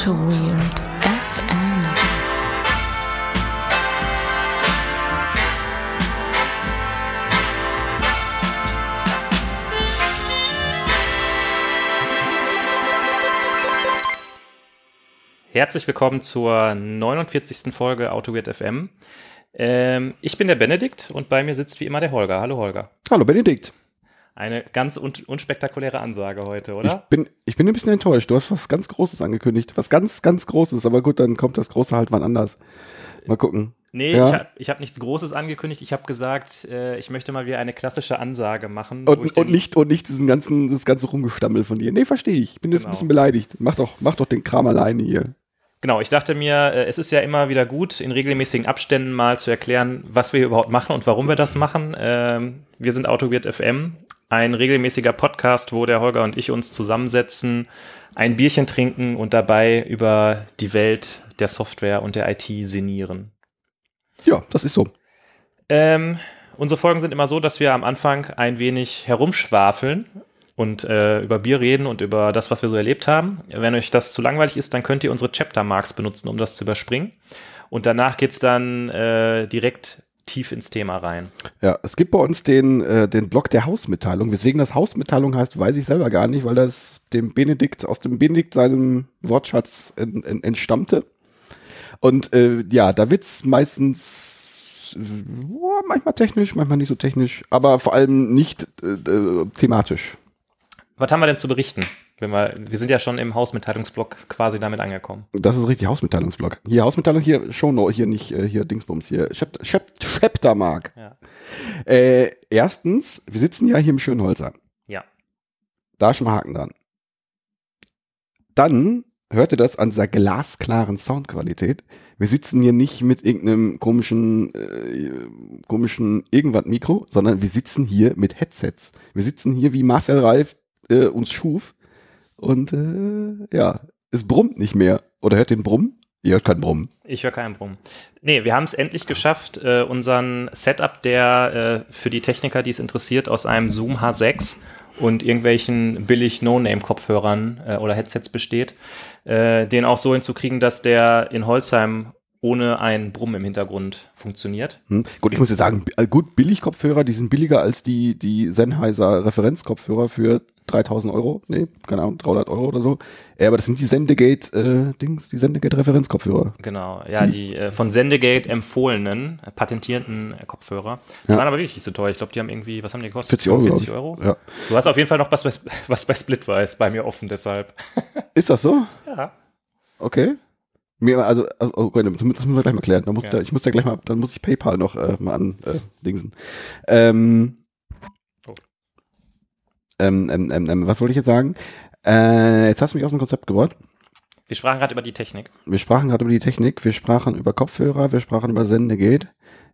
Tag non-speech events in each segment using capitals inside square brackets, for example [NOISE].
Auto Weird FM. Herzlich willkommen zur 49. Folge Auto Weird FM. Ähm, ich bin der Benedikt und bei mir sitzt wie immer der Holger. Hallo Holger. Hallo Benedikt. Eine ganz un unspektakuläre Ansage heute, oder? Ich bin, ich bin ein bisschen enttäuscht. Du hast was ganz Großes angekündigt. Was ganz, ganz Großes. Aber gut, dann kommt das Große halt wann anders. Mal gucken. Nee, Ja. ich habe ich hab nichts Großes angekündigt. Ich habe gesagt, äh, ich möchte mal wieder eine klassische Ansage machen. Und, und nicht, und nicht diesen ganzen, das ganze Rumgestammel von dir. Nee, verstehe ich. Ich bin jetzt Genau. ein bisschen beleidigt. Mach doch, mach doch den Kram alleine hier. Genau, ich dachte mir, äh, es ist ja immer wieder gut, in regelmäßigen Abständen mal zu erklären, was wir hier überhaupt machen und warum wir das machen. Ähm, wir sind Autowirt FM, ein regelmäßiger Podcast, wo der Holger und ich uns zusammensetzen, ein Bierchen trinken und dabei über die Welt der Software und der IT sinnieren. Ja, das ist so. Ähm, unsere Folgen sind immer so, dass wir am Anfang ein wenig herumschwafeln und äh, über Bier reden und über das, was wir so erlebt haben. Wenn euch das zu langweilig ist, dann könnt ihr unsere Chapter Marks benutzen, um das zu überspringen. Und danach geht's dann äh, direkt tief ins Thema rein. Ja, es gibt bei uns den, äh, den Blog der Hausmitteilung. Weswegen das Hausmitteilung heißt, weiß ich selber gar nicht, weil das dem Benedikt, aus dem Benedikt seinem Wortschatz en, en, entstammte. Und äh, ja, da wird's meistens äh, boah, manchmal technisch, manchmal nicht so technisch, aber vor allem nicht äh, äh, thematisch. Was haben wir denn zu berichten? Wenn wir, wir sind ja schon im Hausmitteilungsblock quasi damit angekommen. Das ist richtig Hausmitteilungsblog. Hier Hausmitteilung, hier Shownote, hier nicht, äh, hier Dingsbums, hier Chapter, Chaptermark. Ja. Äh, erstens, wir sitzen ja hier im Schönholzer. Ja. Da ist schon mal Haken dran. Dann hört ihr das an dieser glasklaren Soundqualität. Wir sitzen hier nicht mit irgendeinem komischen, äh, komischen irgendwas Mikro, sondern wir sitzen hier mit Headsets. Wir sitzen hier wie Marcel Reif äh, uns schuf und äh, ja, es brummt nicht mehr. Oder hört den Brumm? Ihr hört keinen Brummen. Ich höre keinen Brummen. Nee, wir haben es endlich geschafft, äh, unseren Setup, der äh, für die Techniker, die es interessiert, aus einem Zoom H6 und irgendwelchen billig No-Name-Kopfhörern äh, oder Headsets besteht, äh, den auch so hinzukriegen, dass der in Holzheim ohne ein Brummen im Hintergrund funktioniert. Hm. Gut, ich muss ja sagen, äh, gut, Billig-Kopfhörer, die sind billiger als die, die Sennheiser Referenzkopfhörer für 3000 Euro. Nee, keine Ahnung, 300 Euro oder so. Äh, aber das sind die Sendegate-Dings, die Sendegate-Referenzkopfhörer. Genau, ja, die äh, von Sendegate empfohlenen, äh, patentierten äh, Kopfhörer. Die Ja. waren aber wirklich nicht so teuer. Ich glaube, die haben irgendwie, was haben die gekostet? 40 Euro. 40 glaub ich. Euro? Ja. Du hast auf jeden Fall noch was bei, [LAUGHS] was bei Splitwise bei mir offen, deshalb. [LAUGHS] Ist das so? Ja. Okay. Mir, also, also oh, Freunde, das müssen wir gleich mal klären. Da muss Ja. ich, da, ich muss da gleich mal, dann muss ich PayPal noch äh, mal an äh, Dingsen. Ähm, Oh. Ähm, ähm, ähm, ähm, was wollte ich jetzt sagen? Äh, jetzt hast du mich aus dem Konzept gebracht. Wir sprachen gerade über die Technik. Wir sprachen gerade über die Technik, wir sprachen über Kopfhörer, wir sprachen über Sendegate.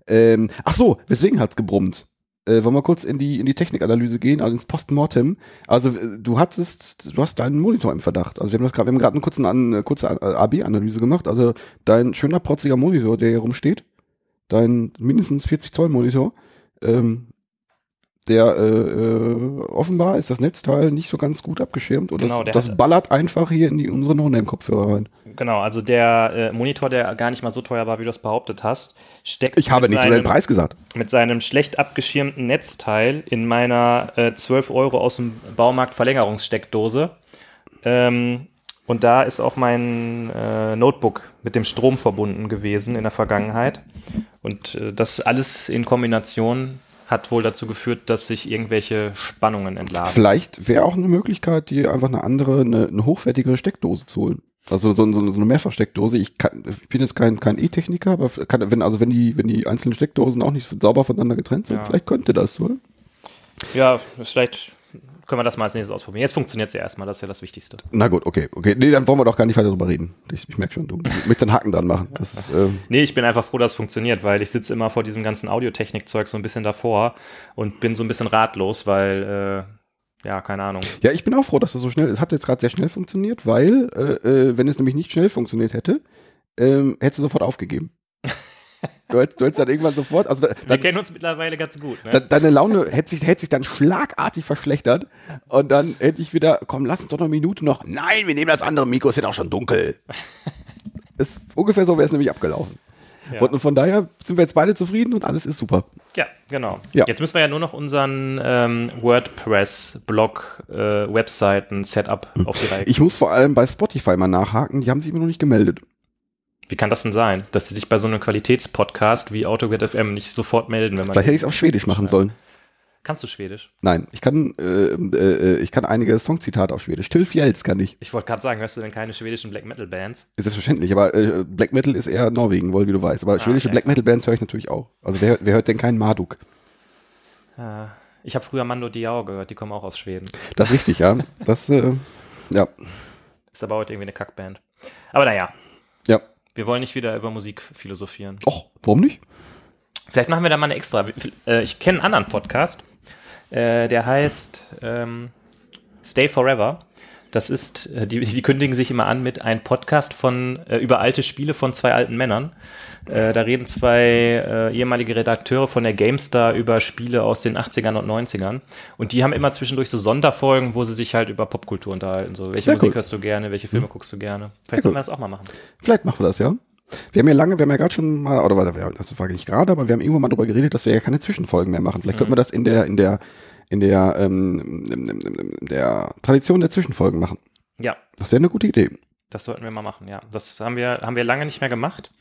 Ähm, ach so, weswegen hat's gebrummt? Äh, wollen wir kurz in die, in die Technikanalyse gehen, also ins Postmortem. Also äh, du hattest, du hast deinen Monitor im Verdacht. Also wir haben das gerade, wir haben gerade eine kurze, eine kurze AB-Analyse gemacht. Also dein schöner protziger Monitor, der hier rumsteht, dein mindestens 40 Zoll Monitor, ähm, der äh, äh, offenbar ist das Netzteil nicht so ganz gut abgeschirmt und Genau, das, das ballert einfach hier in die unsere No-Name-Kopfhörer rein. Genau, also der äh, Monitor, der gar nicht mal so teuer war, wie du es behauptet hast, steckt Ich habe mit nicht seinem, den Preis gesagt. mit seinem schlecht abgeschirmten Netzteil in meiner äh, 12 Euro aus dem Baumarkt Verlängerungssteckdose. Ähm, und da ist auch mein äh, Notebook mit dem Strom verbunden gewesen in der Vergangenheit. Und äh, das alles in Kombination hat wohl dazu geführt, dass sich irgendwelche Spannungen entladen. Vielleicht wäre auch eine Möglichkeit, dir einfach eine andere, eine, eine hochwertigere Steckdose zu holen. Also so, so, so eine Mehrfachsteckdose. Ich, kann, ich bin jetzt kein, kein E-Techniker, aber kann, wenn, also wenn die, wenn die einzelnen Steckdosen auch nicht sauber voneinander getrennt sind, Ja. vielleicht könnte das, oder? Ja, vielleicht können wir das mal als nächstes ausprobieren. Jetzt funktioniert es ja erstmal, das ist ja das Wichtigste. Na gut, okay, okay. Nee, dann wollen wir doch gar nicht weiter drüber reden. Ich, ich merke schon, du [LAUGHS] möchtest einen Haken dran machen. Das ist, ähm, Nee, ich bin einfach froh, dass es funktioniert, weil ich sitze immer vor diesem ganzen Audiotechnik-Zeug so ein bisschen davor und bin so ein bisschen ratlos, weil, äh, ja, keine Ahnung. ja, ich bin auch froh, dass das so schnell, es hat jetzt gerade sehr schnell funktioniert, weil, äh, äh, wenn es nämlich nicht schnell funktioniert hätte, ähm, hätte sie sofort aufgegeben. Du hättest, du hättest dann irgendwann sofort, also da- Wir dann, kennen uns mittlerweile ganz gut. Ne? deine Laune hätte sich, hätte sich dann schlagartig verschlechtert und dann hätte ich wieder, komm, lass uns doch noch eine Minute noch. Nein, wir nehmen das andere Mikro, es wird auch schon dunkel. [LAUGHS] ist, ungefähr so wäre es nämlich abgelaufen. Ja. Und von daher sind wir jetzt beide zufrieden und alles ist super. Ja, genau. Ja. Jetzt müssen wir ja nur noch unseren ähm, WordPress-Blog, äh, Webseiten-Setup auf die Reihe Ich muss vor allem bei Spotify mal nachhaken, die haben sich mir noch nicht gemeldet. Wie kann das denn sein, dass sie sich bei so einem Qualitätspodcast wie AutoGet FM nicht sofort melden, wenn man. Vielleicht hätte ich es auf Schwedisch machen sollen. Kannst du Schwedisch? Nein, ich kann, äh, äh, ich kann einige Songzitate auf Schwedisch. Till Fjälls kann ich. Ich wollte gerade sagen, hörst du denn keine schwedischen Black Metal Bands? Ist selbstverständlich, aber äh, Black Metal ist eher Norwegen, wohl, wie du weißt. Aber schwedische okay. Black Metal Bands höre ich natürlich auch. Also wer, wer hört denn keinen Marduk? Äh, ich habe früher Mando Diao gehört, die kommen auch aus Schweden. Das ist richtig, ja. Das, äh, ja, Ist aber heute irgendwie eine Kackband. Aber naja, ja. Wir wollen nicht wieder über Musik philosophieren. Och, warum nicht? Vielleicht machen wir da mal eine extra. Äh, Ich kenne einen anderen Podcast, äh, der heißt ähm, Stay Forever. Das ist, äh, die, die kündigen sich immer an mit einem Podcast von äh, über alte Spiele von zwei alten Männern. Äh, da reden zwei äh, ehemalige Redakteure von der GameStar über Spiele aus den 80ern und 90ern. Und die haben immer zwischendurch so Sonderfolgen, wo sie sich halt über Popkultur unterhalten. So, welche Sehr Musik cool. hörst du gerne, welche Filme guckst du gerne? Vielleicht Sehr sollten cool. wir das auch mal machen. Vielleicht machen wir das, ja. Wir haben ja lange, wir haben ja gerade schon mal, oder das frage ich nicht gerade, aber wir haben irgendwann mal darüber geredet, dass wir ja keine Zwischenfolgen mehr machen. Vielleicht könnten wir das in der, in der, in der, ähm, in der Tradition der Zwischenfolgen machen. Ja, Das wäre eine gute Idee. Das sollten wir mal machen, ja. Das haben wir, haben wir lange nicht mehr gemacht.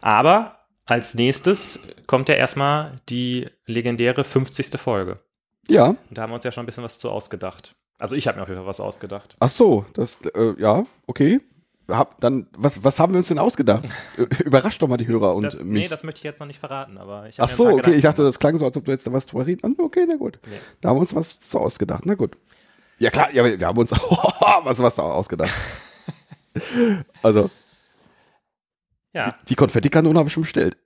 Aber als nächstes kommt ja erstmal die legendäre 50. Folge. Ja. Und da haben wir uns ja schon ein bisschen was zu ausgedacht. Also ich habe mir auf jeden Fall was ausgedacht. Ach so, das, äh, ja, okay. Hab, dann, was, was haben wir uns denn ausgedacht? [LAUGHS] Überrascht doch mal die Hörer und Das, mich. nee, das möchte ich jetzt noch nicht verraten, aber ich Ach so, okay, ich Gedanken dachte, das klang so, als ob du jetzt da was drüber reden. Ah, Okay, na gut. Nee. Da haben wir uns was zu ausgedacht. Na gut. Ja klar, ja, wir haben uns [LAUGHS] was, was da ausgedacht. [LAUGHS] also, Ja, die Konfettikanone habe ich schon bestellt.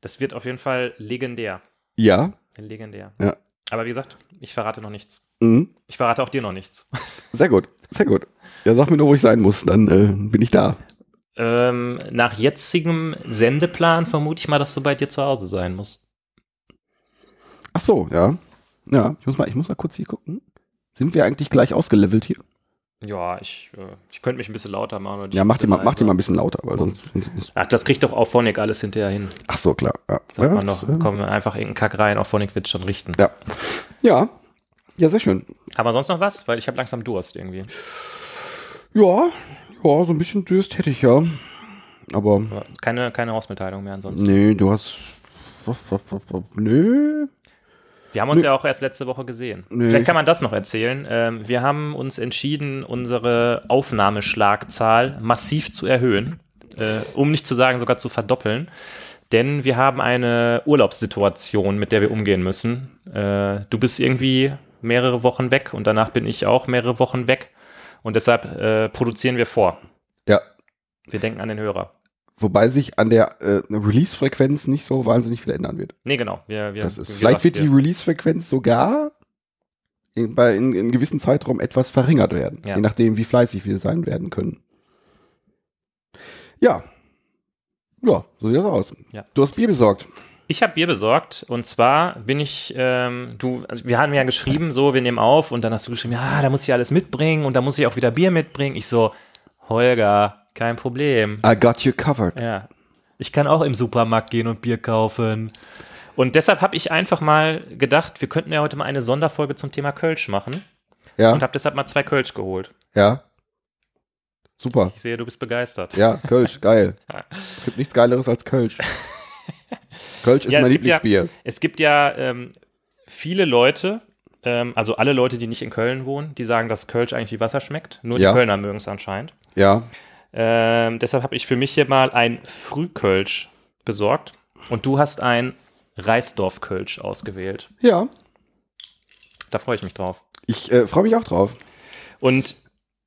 das wird auf jeden Fall legendär. Ja. Legendär. Ja. Aber wie gesagt, ich verrate noch nichts. Mhm. Ich verrate auch dir noch nichts. Sehr gut, sehr gut. Ja, sag mir nur, wo ich sein muss, dann äh, bin ich da. ähm, nach jetzigem Sendeplan vermute ich mal, dass du bei dir zu Hause sein musst. Ach so, ja. Ja, ich muss mal, ich muss mal kurz hier gucken. Sind wir eigentlich gleich ausgelevelt hier? Ja, ich, äh, ich könnte mich ein bisschen lauter machen. Ja, mach die mal, mach die leiser. mal ein bisschen lauter, weil sonst. Ach, das kriegt doch auch Phonic alles hinterher hin. ach so, klar. Ja, Sagt ja, man doch, äh, kommen wir einfach irgendeinen Kack rein, auf Phonic wird schon richten. ja. ja. Ja, sehr schön. Aber sonst noch was? Weil ich habe langsam Durst irgendwie. Ja, ja, so ein bisschen Durst hätte ich ja. Aber Keine, keine Hausmitteilung mehr ansonsten. nee, du hast. Nö. Wir haben uns Nö. ja auch erst letzte Woche gesehen. Nö. Vielleicht kann man das noch erzählen. Ähm, wir haben uns entschieden, unsere Aufnahmeschlagzahl massiv zu erhöhen, äh, um nicht zu sagen sogar zu verdoppeln. Denn wir haben eine Urlaubssituation, mit der wir umgehen müssen. Äh, du bist irgendwie mehrere Wochen weg und danach bin ich auch mehrere Wochen weg. Und deshalb äh, produzieren wir vor. Ja. Wir denken an den Hörer. Wobei sich an der äh, Release-Frequenz nicht so wahnsinnig viel ändern wird. Nee, genau. Wir, wir, Das ist, wir, vielleicht wird die Release-Frequenz sogar in, bei, in, in gewissem Zeitraum etwas verringert werden. Ja. Je nachdem, wie fleißig wir sein werden können. Ja. Ja, so sieht das aus. Ja. Du hast Bier besorgt. Ich habe Bier besorgt und zwar bin ich, ähm, du, also wir haben ja geschrieben, so, wir nehmen auf und dann hast du geschrieben, ja, da muss ich alles mitbringen und da muss ich auch wieder Bier mitbringen. Ich so, Holger, kein Problem. I got you covered. Ja, ich kann auch im Supermarkt gehen und Bier kaufen. Und deshalb habe ich einfach mal gedacht, wir könnten ja heute mal eine Sonderfolge zum Thema Kölsch machen Ja, und habe deshalb mal zwei Kölsch geholt. ja. Super. Ich sehe, du bist begeistert. Ja, Kölsch, geil. [LAUGHS] Es gibt nichts Geileres als Kölsch. [LAUGHS] Kölsch ist Ja, mein gibt ja- Lieblingsbier. Es gibt ja ähm, viele Leute, ähm, also alle Leute, die nicht in Köln wohnen, die sagen, dass Kölsch eigentlich wie Wasser schmeckt. Nur Ja. die Kölner mögen es anscheinend. Ja. Ähm, deshalb habe ich für mich hier mal ein Frühkölsch besorgt. Und du hast ein Reisdorf-Kölsch ausgewählt. Ja. Da freue ich mich drauf. Ich äh, freue mich auch drauf. Und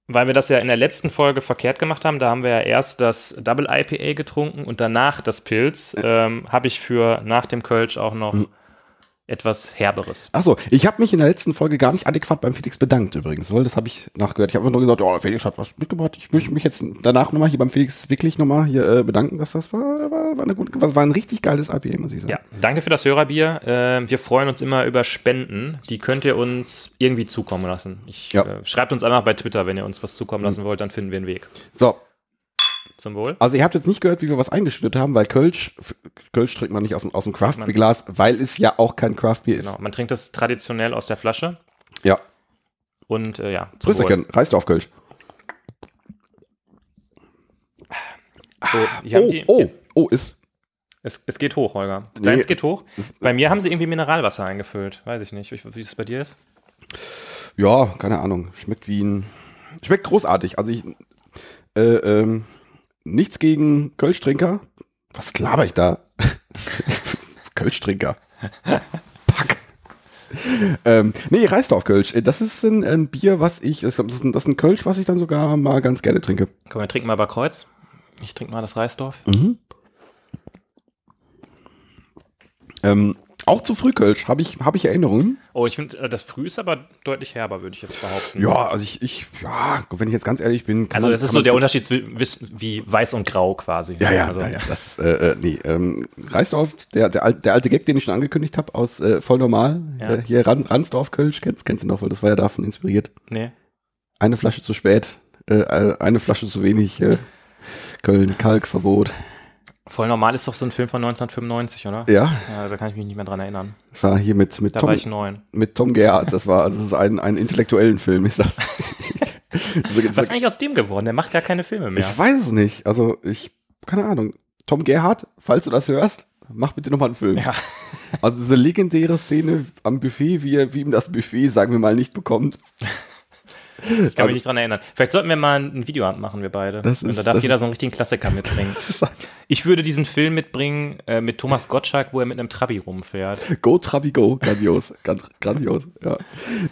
weil wir das ja in der letzten Folge verkehrt gemacht haben, da haben wir ja erst das Double IPA getrunken und danach das Pilz, ähm, habe ich für nach dem Kölsch auch noch etwas Herberes. Achso, ich habe mich in der letzten Folge gar nicht adäquat beim Felix bedankt übrigens, weil das habe ich nachgehört. Ich habe nur gesagt, oh, Felix hat was mitgebracht. Ich möchte mich jetzt danach nochmal hier beim Felix wirklich nochmal hier äh, bedanken, dass das war, war, war, eine gute, war ein richtig geiles IPA, muss ich sagen. Ja, danke für das Hörerbier. Äh, wir freuen uns immer über Spenden. Die könnt ihr uns irgendwie zukommen lassen. Ich, Ja. äh, schreibt uns einfach bei Twitter, wenn ihr uns was zukommen lassen wollt, dann finden wir einen Weg. So, Zum Wohl. also ihr habt jetzt nicht gehört, wie wir was eingeschüttet haben, weil Kölsch, Kölsch trinkt man nicht aus, dem- aus dem Craft-Glas, weil es ja auch kein Craft-Bier ist. Genau. Man trinkt das traditionell aus der Flasche. Ja, Und äh, ja, zum Wohl. Prösterchen, reißt auf Kölsch. So, haben Oh, die, oh, oh, ist, Es, es geht hoch, Holger. Nee. Deins geht hoch. Bei mir haben sie irgendwie Mineralwasser eingefüllt. Weiß ich nicht, wie, wie es bei dir ist. ja, keine Ahnung, schmeckt wie ein, schmeckt großartig. Also ich, äh, ähm, nichts gegen Kölschtrinker. Was laber ich da? [LAUGHS] Kölschtrinker. Pack. ähm, nee, Reisdorf Kölsch. Äh, Das ist ein, ein Bier, was ich, das ist ein, das ist ein Kölsch, was ich dann sogar mal ganz gerne trinke. Komm, wir trinken mal bei Kreuz. Ich trinke mal das Reisdorf. Mhm. Ähm, auch zu Frühkölsch habe ich, habe ich Erinnerungen. Oh, ich finde, äh, das Früh ist aber deutlich herber, würde ich jetzt behaupten. Ja, also ich, ich, ja, wenn ich jetzt ganz ehrlich bin. Also man- das ist so der Unterschied wie weiß und grau quasi. Ja, ja, also, ja, ja, das, äh, äh, nee, ähm, Reisdorf, der, der, der alte Gag, den ich schon angekündigt habe, aus äh, voll normal, Ja. äh, hier Ran, Ransdorf Kölsch, kennst, kennst du noch, weil das war ja davon inspiriert. Nee. Eine Flasche zu spät, äh, äh, eine Flasche zu wenig, äh, Köln, Kalkverbot. Voll normal ist doch so ein Film von 1995, oder? Ja, Ja, da kann ich mich nicht mehr dran erinnern. das war hier mit, mit Da Tom, war ich neun. mit Tom Gerhardt, das war, also das ist ein, ein intellektuellen Film, ist das. [LAUGHS] so, Was ist eigentlich aus dem geworden? Der macht gar keine Filme mehr. Ich weiß es nicht, also ich, keine Ahnung. Tom Gerhardt, falls du das hörst, mach bitte nochmal einen Film. Ja. Also diese legendäre Szene am Buffet, wie er wie ihm das Buffet, sagen wir mal, nicht bekommt. [LAUGHS] Ich kann mich nicht dran erinnern. Vielleicht sollten wir mal ein Videoabend machen, wir beide. Das Und ist- da darf jeder so einen richtigen Klassiker [LAUGHS] mitbringen. Ich würde diesen Film mitbringen äh, mit Thomas Gottschalk, wo er mit einem Trabi rumfährt. Go Trabi Go, grandios, ganz grandios, ja.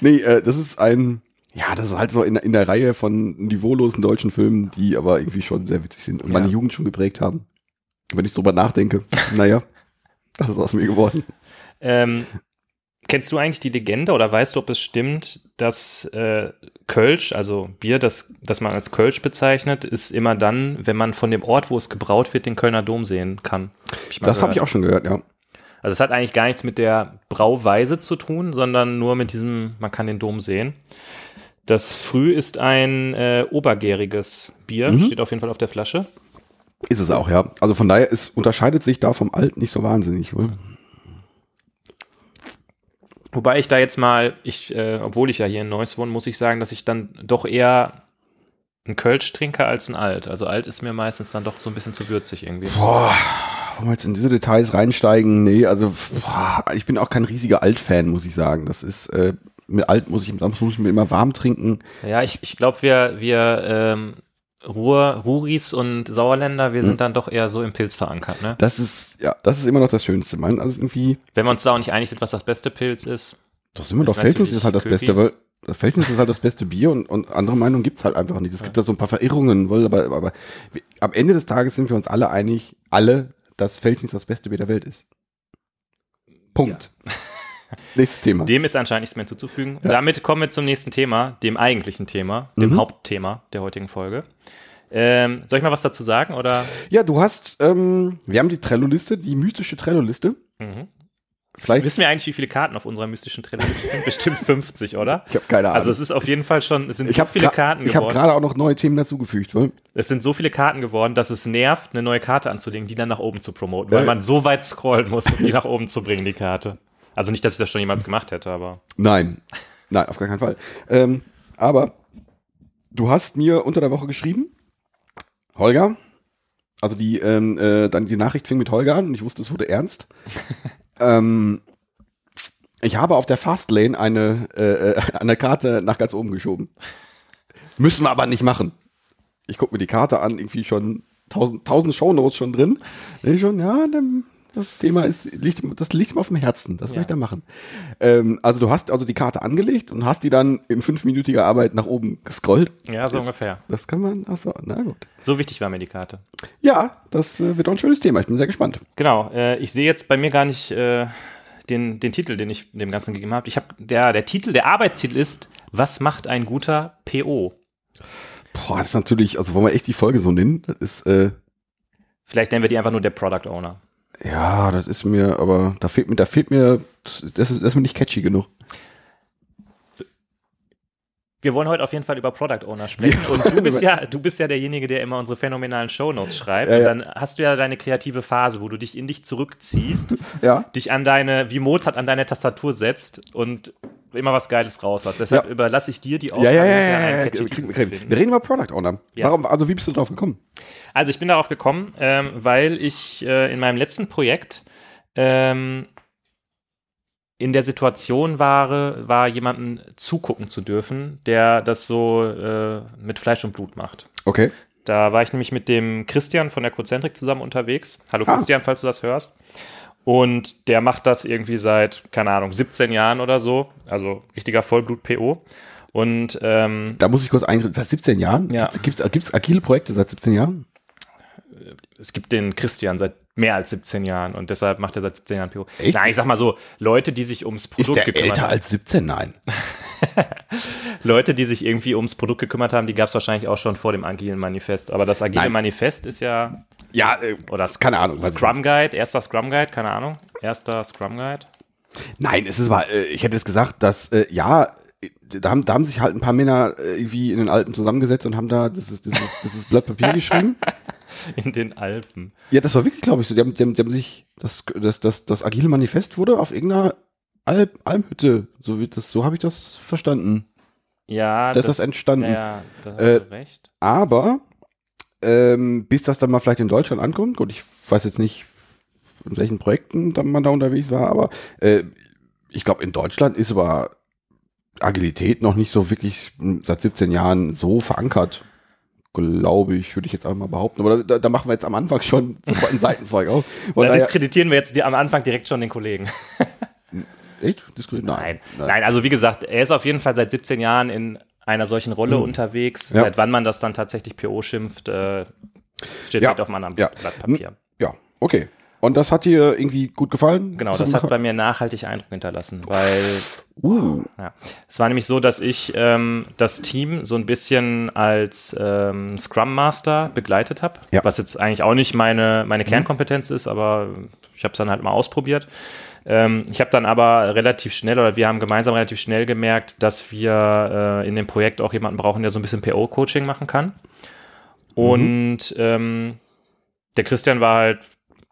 Nee, äh, das ist ein, ja, das ist halt so in, in der Reihe von niveaulosen deutschen Filmen, die aber irgendwie schon sehr witzig sind und Ja. meine Jugend schon geprägt haben. Wenn ich drüber nachdenke, naja, das ist aus mir geworden. Ähm, kennst du eigentlich die Legende oder weißt du, ob es stimmt, dass äh, Kölsch, also Bier, das, das man als Kölsch bezeichnet, ist immer dann, wenn man von dem Ort, wo es gebraut wird, den Kölner Dom sehen kann? Hab Das habe ich auch schon gehört, ja. Also es hat eigentlich gar nichts mit der Brauweise zu tun, sondern nur mit diesem, man kann den Dom sehen. Das Früh ist ein äh, obergäriges Bier, Mhm. steht auf jeden Fall auf der Flasche. Ist es auch, ja. Also von daher, es unterscheidet sich da vom Alt nicht so wahnsinnig, wohl. Wobei ich da jetzt mal, ich, äh, obwohl ich ja hier in Neuss wohne, muss ich sagen, dass ich dann doch eher ein Kölsch trinke als ein Alt. Also Alt ist mir meistens dann doch so ein bisschen zu würzig irgendwie. Boah, wollen wir jetzt in diese Details reinsteigen? Nee, also boah, ich bin auch kein riesiger Alt-Fan, muss ich sagen. Das ist, äh, mit Alt muss ich, muss ich mir immer warm trinken. Ja, ich, ich glaube, wir, wir ähm, Ruhr, Ruris und Sauerländer, wir sind dann doch eher so im Pilz verankert, ne? Das ist, ja, das ist immer noch das Schönste. Man, also irgendwie, Wenn wir uns da auch nicht einig sind, was das beste Pilz ist. doch sind wir Ist doch, Feldins ist halt das Köpi. Beste, weil das Feldins ist halt das beste Bier und, und andere Meinungen gibt's halt einfach nicht. Es gibt da so ein paar Verirrungen, weil, aber, aber wir- am Ende des Tages sind wir uns alle einig, alle, dass Feldins das beste Bier der Welt ist. Punkt. [LAUGHS] Nächstes Thema. Dem ist anscheinend nichts mehr hinzuzufügen. Ja. Damit kommen wir zum nächsten Thema, dem eigentlichen Thema, dem Mhm. Hauptthema der heutigen Folge. Ähm, soll ich mal was dazu sagen oder? Ja, du hast, ähm, wir haben die Trello-Liste, die mystische Trello-Liste. Mhm. Vielleicht, Wissen wir eigentlich, wie viele Karten auf unserer mystischen Trainerliste sind? Bestimmt 50, oder? ich habe keine Ahnung. Also es ist auf jeden Fall schon, es sind ich so habe viele Karten ich habe geworden. gerade auch noch neue Themen dazugefügt. Weil, Es sind so viele Karten geworden, dass es nervt, eine neue Karte anzulegen, die dann nach oben zu promoten, weil Ja. man so weit scrollen muss, um die nach oben zu bringen, die Karte. Also nicht, dass ich das schon jemals gemacht hätte, aber nein, nein, auf gar keinen Fall. Ähm, aber du hast mir unter der Woche geschrieben, Holger, also die, ähm, äh, dann die Nachricht fing mit Holger an und ich wusste, es wurde ernst. [LAUGHS] ähm, ich habe auf der Fastlane eine, äh, äh, eine Karte nach ganz oben geschoben. Müssen wir aber nicht machen. Ich gucke mir die Karte an, irgendwie schon tausend, tausend Shownotes schon drin. Ich schon, ja, dann, das Thema ist, liegt, das liegt mir auf dem Herzen. Das will Ja. ich da machen. Ähm, also du hast also die Karte angelegt und hast die dann in fünfminütiger Arbeit nach oben gescrollt. ja, so ungefähr. Das kann man, achso, na gut. So wichtig war mir die Karte. Ja, das äh, wird auch ein schönes Thema. Ich bin sehr gespannt. Genau, äh, ich sehe jetzt bei mir gar nicht äh, den, den Titel, den ich dem Ganzen gegeben habe. Ich habe der, der Titel, der Arbeitstitel ist Was macht ein guter PO? Boah, das ist natürlich, also wollen wir echt die Folge so nennen? Das ist, äh, Vielleicht nennen wir die einfach nur der Product Owner. Ja, das ist mir, aber da fehlt mir, da fehlt mir, das, ist, das ist mir nicht catchy genug. Wir wollen heute auf jeden Fall über Product Owner sprechen. Wir Und du bist ja, du bist ja derjenige, der immer unsere phänomenalen Shownotes schreibt. Ja, Und ja. dann hast du ja deine kreative Phase, wo du dich in dich zurückziehst, [LAUGHS] Ja. dich an deine, wie Mozart an deine Tastatur setzt und immer was Geiles raus hast. Deshalb überlasse ich dir die Aufgabe, ja, ja, ja, ja, Wir reden über Product Owner. Warum, also wie bist du drauf gekommen? Also ich bin darauf gekommen, ähm, weil ich äh, in meinem letzten Projekt ähm, in der Situation war, war jemanden zugucken zu dürfen, der das so äh, mit Fleisch und Blut macht. Okay. Da war ich nämlich mit dem Christian von der Cozentrik zusammen unterwegs. Hallo Ah. Christian, falls du das hörst. Und der macht das irgendwie seit, keine Ahnung, 17 Jahren oder so. Also richtiger Vollblut-PO. Und ähm, Da muss ich kurz eingreifen. Seit 17 Jahren? Ja. Gibt es agile Projekte seit 17 Jahren? es gibt den Christian seit mehr als 17 Jahren und deshalb macht er seit 17 Jahren PO. Echt? Nein, ich sag mal so, Leute, die sich ums Ist Produkt der gekümmert älter haben. als 17? Nein. [LAUGHS] Leute, die sich irgendwie ums Produkt gekümmert haben, die gab es wahrscheinlich auch schon vor dem agilen Manifest. Aber das agile Nein. Manifest ist ja, Ja, äh, oder keine Ahnung. Scrum Guide, erster Scrum Guide, keine Ahnung. Erster Scrum Guide. Nein, es ist wahr. Äh, Ich hätte es gesagt, dass, äh, ja, da haben, da haben sich halt ein paar Männer äh, irgendwie in den Alpen zusammengesetzt und haben da dieses, dieses, dieses Blatt Papier geschrieben. [LAUGHS] In den Alpen. Ja, das war wirklich, glaube ich, so. Die haben, die haben, die haben sich, das, das, das, das agile Manifest wurde auf irgendeiner Alp, Almhütte, so wird das, so habe ich das verstanden. Ja, Da ist das entstanden. Ja, da hast Äh, du recht. Aber ähm, bis das dann mal vielleicht in Deutschland ankommt, gut, ich weiß jetzt nicht, in welchen Projekten dann man da unterwegs war, aber äh, ich glaube, in Deutschland ist aber Agilität noch nicht so wirklich seit 17 Jahren so verankert. Glaube ich, würde ich jetzt einmal behaupten. Aber da, da machen wir jetzt am Anfang schon [LAUGHS] einen Seitenzweig auf. Von Da diskreditieren wir jetzt die, am Anfang direkt schon den Kollegen. [LAUGHS] echt? Diskutieren? Nein. Nein, also wie gesagt, er ist auf jeden Fall seit 17 Jahren in einer solchen Rolle unterwegs. Hm. Ja. Seit wann man das dann tatsächlich PO schimpft, äh, steht Ja. halt auf einem anderen Ja. Blatt Papier. Ja, okay. Und das hat dir irgendwie gut gefallen? Genau, das hat bei mir nachhaltig Eindruck hinterlassen, weil Uh, ja, es war nämlich so, dass ich ähm, das Team so ein bisschen als ähm, Scrum Master begleitet habe, Ja. Mhm. was jetzt eigentlich auch nicht meine, meine Kernkompetenz ist, aber ich habe es dann halt mal ausprobiert. Ähm, ich habe dann aber relativ schnell oder wir haben gemeinsam relativ schnell gemerkt, dass wir äh, in dem Projekt auch jemanden brauchen, der so ein bisschen PO-Coaching machen kann. Und ähm, der Christian war halt,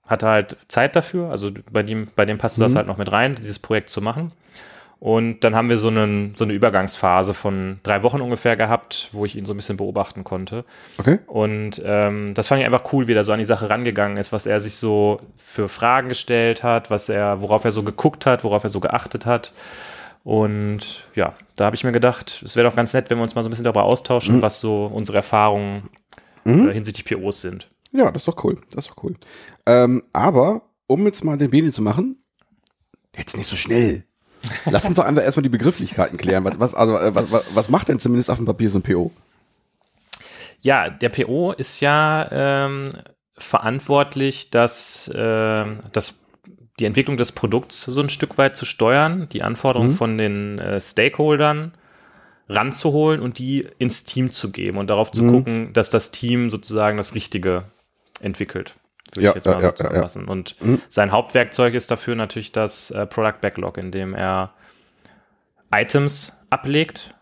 hatte halt Zeit dafür, also bei dem, bei dem passte das Mhm. halt noch mit rein, dieses Projekt zu machen. Und dann haben wir so, einen, so eine Übergangsphase von drei Wochen ungefähr gehabt, wo ich ihn so ein bisschen beobachten konnte. okay. Und ähm, das fand ich einfach cool, wie er so an die Sache rangegangen ist, was er sich so für Fragen gestellt hat, was er, worauf er so geguckt hat, worauf er so geachtet hat. Und ja, da habe ich mir gedacht, es wäre doch ganz nett, wenn wir uns mal so ein bisschen darüber austauschen, was so unsere Erfahrungen äh, hinsichtlich POs sind. Ja, das ist doch cool. Das ist doch cool. Ähm, aber, um jetzt mal den Beni zu machen, jetzt nicht so schnell. Lass uns doch einfach erstmal die Begrifflichkeiten klären. Was, was, also, äh, was, was- macht denn zumindest auf dem Papier so ein PO? Ja, der PO ist ja ähm, verantwortlich, dass, ähm, dass die Entwicklung des Produkts so ein Stück weit zu steuern, die Anforderungen von den äh, Stakeholdern ranzuholen und die ins Team zu geben und darauf zu gucken, dass das Team sozusagen das Richtige entwickelt. Würde Ja, ich jetzt mal ja, so ja, ja. zusammenfassen. Und sein Hauptwerkzeug ist dafür natürlich das äh, Product Backlog, in dem er Items ablegt,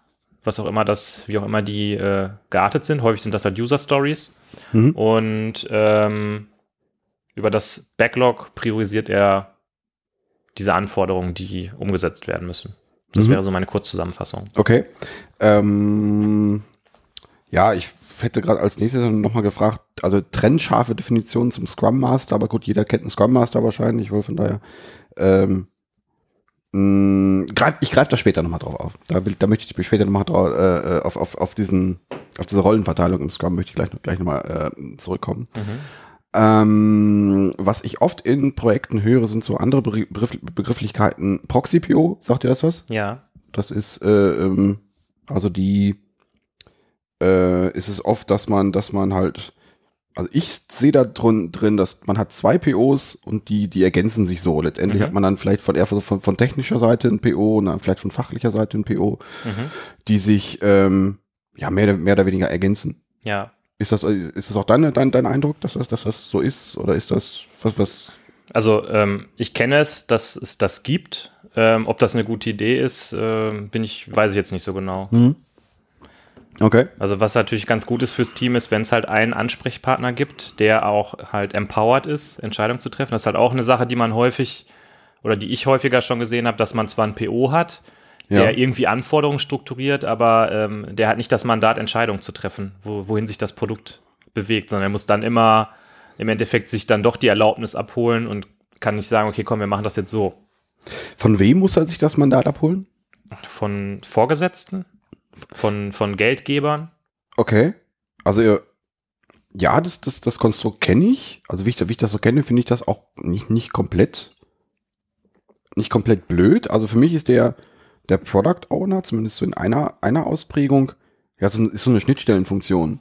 was auch immer das, wie auch immer die äh, geartet sind. Häufig sind das halt User Stories. Und ähm, über das Backlog priorisiert er diese Anforderungen, die umgesetzt werden müssen. Das wäre so meine Kurzzusammenfassung. Okay. Ähm, ja, ich hätte gerade als nächstes nochmal gefragt, also trennscharfe Definition zum Scrum Master, aber gut, jeder kennt einen Scrum Master wahrscheinlich, wohl von daher. Ähm, mh, greif, ich greife da später nochmal drauf auf. Da, will, da möchte ich später nochmal drauf, äh, auf, auf, auf, diesen, auf diese Rollenverteilung im Scrum möchte ich gleich, gleich nochmal äh, zurückkommen. Ähm, was ich oft in Projekten höre, sind so andere Begriff, Begrifflichkeiten. Proxy-PO, sagt ihr das was? Ja. Das ist äh, ähm, also die äh, ist es oft, dass man, dass man halt also ich sehe da drin, drin, dass man hat zwei POs und die, die ergänzen sich so. Letztendlich Mhm. hat man dann vielleicht von eher von, von technischer Seite ein PO und dann vielleicht von fachlicher Seite ein PO, Mhm. die sich ähm, ja mehr, oder- mehr oder weniger ergänzen. Ja. Ist das, ist das auch dein, dein, dein Eindruck, dass das, dass das so ist? Oder ist das was, was? Also ähm, ich kenne es, dass es das gibt. Ähm, ob das eine gute Idee ist, ähm, bin ich, weiß ich jetzt nicht so genau. Hm? Okay. Also was natürlich ganz gut ist fürs Team ist, wenn es halt einen Ansprechpartner gibt, der auch halt empowered ist, Entscheidungen zu treffen. Das ist halt auch eine Sache, die man häufig oder die ich häufiger schon gesehen habe, dass man zwar ein PO hat, Ja. der irgendwie Anforderungen strukturiert, aber ähm, der hat nicht das Mandat, Entscheidungen zu treffen, wo, wohin sich das Produkt bewegt, sondern er muss dann immer im Endeffekt sich dann doch die Erlaubnis abholen und kann nicht sagen, okay, komm, wir machen das jetzt so. Von wem muss er sich das Mandat abholen? Von Vorgesetzten, von, von Geldgebern. Okay. Also ja, das, das, das Konstrukt kenne ich. Also wie ich, wie ich das so kenne, finde ich das auch nicht, nicht komplett nicht komplett blöd. Also für mich ist der, der Product Owner, zumindest so in einer, einer Ausprägung, ja, so, ist so eine Schnittstellenfunktion.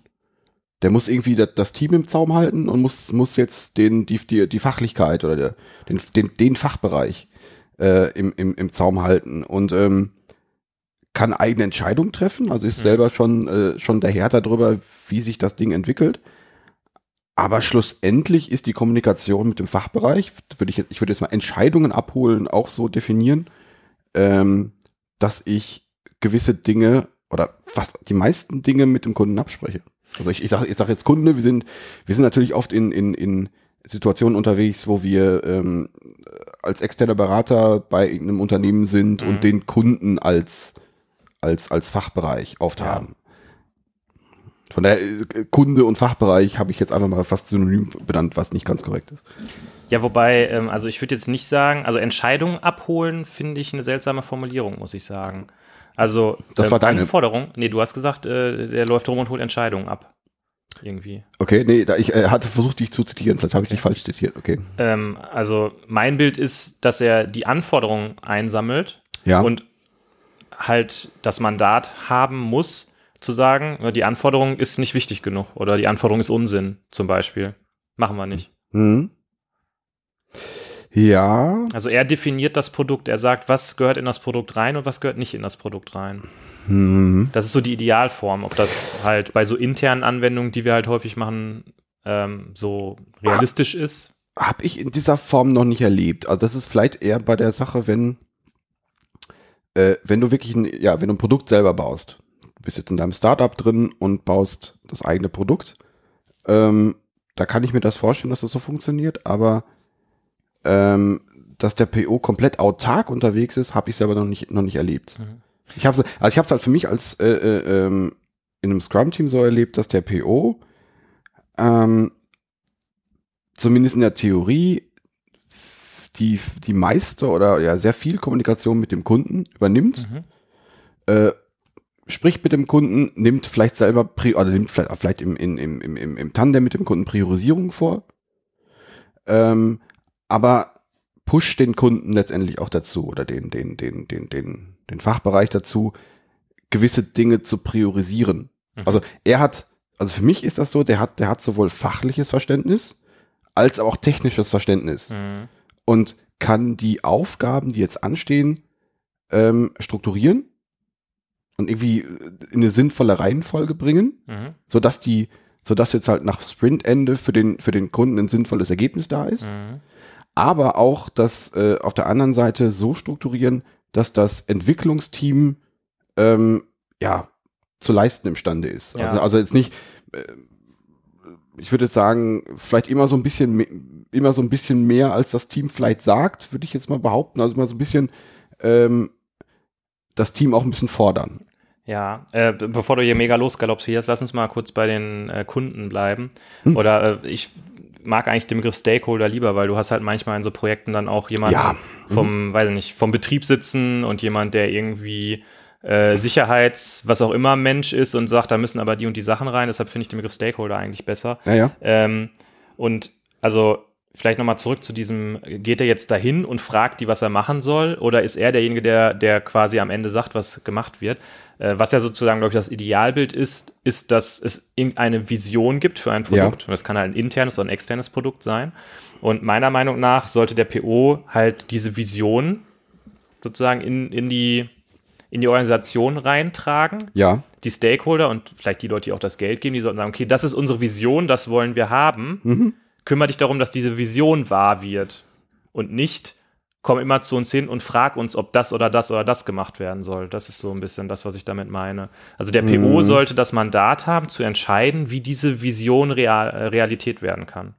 Der muss irgendwie das, das Team im Zaum halten und muss, muss jetzt den, die, die, die Fachlichkeit oder der, den, den, den Fachbereich äh, im, im, im Zaum halten und ähm, kann eigene Entscheidungen treffen, also ist Mhm. selber schon, äh, schon der Herr darüber, wie sich das Ding entwickelt. Aber schlussendlich ist die Kommunikation mit dem Fachbereich, würde ich, ich würde jetzt mal Entscheidungen abholen, auch so definieren, ähm, dass ich gewisse Dinge oder fast die meisten Dinge mit dem Kunden abspreche. Also ich, ich sage ich sag jetzt Kunde, wir sind, wir sind natürlich oft in, in, in Situationen unterwegs, wo wir ähm, als externer Berater bei irgendeinem Unternehmen sind Mhm. und den Kunden als, als, als Fachbereich oft Ja. haben. Von daher, äh, Kunde und Fachbereich habe ich jetzt einfach mal fast synonym benannt, was nicht ganz korrekt ist. Ja, wobei, ähm, also ich würde jetzt nicht sagen, also Entscheidungen abholen finde ich eine seltsame Formulierung, muss ich sagen. Also Das war deine. Anforderung. Nee, du hast gesagt, äh, der läuft rum und holt Entscheidungen ab. Irgendwie. Okay, nee, da ich äh, hatte versucht, dich zu zitieren, vielleicht habe ich dich falsch zitiert, okay. Ähm, also mein Bild ist, dass er die Anforderungen einsammelt Ja, und halt das Mandat haben muss, zu sagen, ja, die Anforderung ist nicht wichtig genug oder die Anforderung ist Unsinn, zum Beispiel. Machen wir nicht. hm. Ja, Also er definiert das Produkt, er sagt, was gehört in das Produkt rein und was gehört nicht in das Produkt rein. hm. Das ist so die Idealform, ob das halt bei so internen Anwendungen, die wir halt häufig machen, ähm, so realistisch ist. habe ich in dieser Form noch nicht erlebt. Also das ist vielleicht eher bei der Sache, wenn, äh, wenn du wirklich ein, ja, wenn du ein Produkt selber baust. Du bist jetzt in deinem Startup drin und baust das eigene Produkt. Ähm, da kann ich mir das vorstellen, dass das so funktioniert, aber ähm, dass der PO komplett autark unterwegs ist, habe ich selber noch nicht, noch nicht erlebt. Mhm. Ich habe also ich es halt für mich als äh, äh, ähm, in einem Scrum-Team so erlebt, dass der PO ähm, zumindest in der Theorie die, die meiste oder ja sehr viel Kommunikation mit dem Kunden übernimmt, Mhm. äh, spricht mit dem Kunden, nimmt vielleicht selber, oder nimmt vielleicht, vielleicht im, im, im, im, im Tandem mit dem Kunden Priorisierung vor, ähm, aber pusht den Kunden letztendlich auch dazu oder den, den, den, den, den, den Fachbereich dazu, gewisse Dinge zu priorisieren. Mhm. Also er hat, also für mich ist das so, der hat, der hat sowohl fachliches Verständnis als auch technisches Verständnis Mhm. Und kann die Aufgaben, die jetzt anstehen, ähm, strukturieren und irgendwie äh, in eine sinnvolle Reihenfolge bringen, Mhm. sodass die, sodass jetzt halt nach Sprintende für den, für den Kunden ein sinnvolles Ergebnis da ist, Mhm. aber auch das äh, auf der anderen Seite so strukturieren, dass das Entwicklungsteam ähm, ja zu leisten imstande ist. Ja. Also, also jetzt nicht, äh, ich würde jetzt sagen, vielleicht immer so ein bisschen me- immer so ein bisschen mehr als das Team vielleicht sagt, würde ich jetzt mal behaupten. Also immer so ein bisschen ähm, das Team auch ein bisschen fordern. Ja, äh, be- bevor du hier mega losgaloppierst, lass uns mal kurz bei den äh, Kunden bleiben. Hm. Oder äh, ich mag eigentlich den Begriff Stakeholder lieber, weil du hast halt manchmal in so Projekten dann auch jemanden Ja. vom, weiß ich nicht, vom Betrieb sitzen und jemand, der irgendwie äh, Sicherheits, was auch immer Mensch ist und sagt, da müssen aber die und die Sachen rein. Deshalb finde ich den Begriff Stakeholder eigentlich besser. Ja, ja. Ähm, und also vielleicht nochmal zurück zu diesem, geht er jetzt dahin und fragt die, was er machen soll, oder ist er derjenige, der, der quasi am Ende sagt, was gemacht wird? Äh, was ja sozusagen, glaube ich, das Idealbild ist, ist, dass es eine Vision gibt für ein Produkt. Ja. Und das kann halt ein internes oder ein externes Produkt sein. Und meiner Meinung nach sollte der PO halt diese Vision sozusagen in, in, die, in die Organisation reintragen Ja, die Stakeholder und vielleicht die Leute, die auch das Geld geben, die sollten sagen, okay, das ist unsere Vision, das wollen wir haben. Mhm. Kümmere dich darum, dass diese Vision wahr wird und nicht komm immer zu uns hin und frag uns, ob das oder das oder das gemacht werden soll. Das ist so ein bisschen das, was ich damit meine. Also der PO Mhm. sollte das Mandat haben, zu entscheiden, wie diese Vision real, äh, Realität werden kann.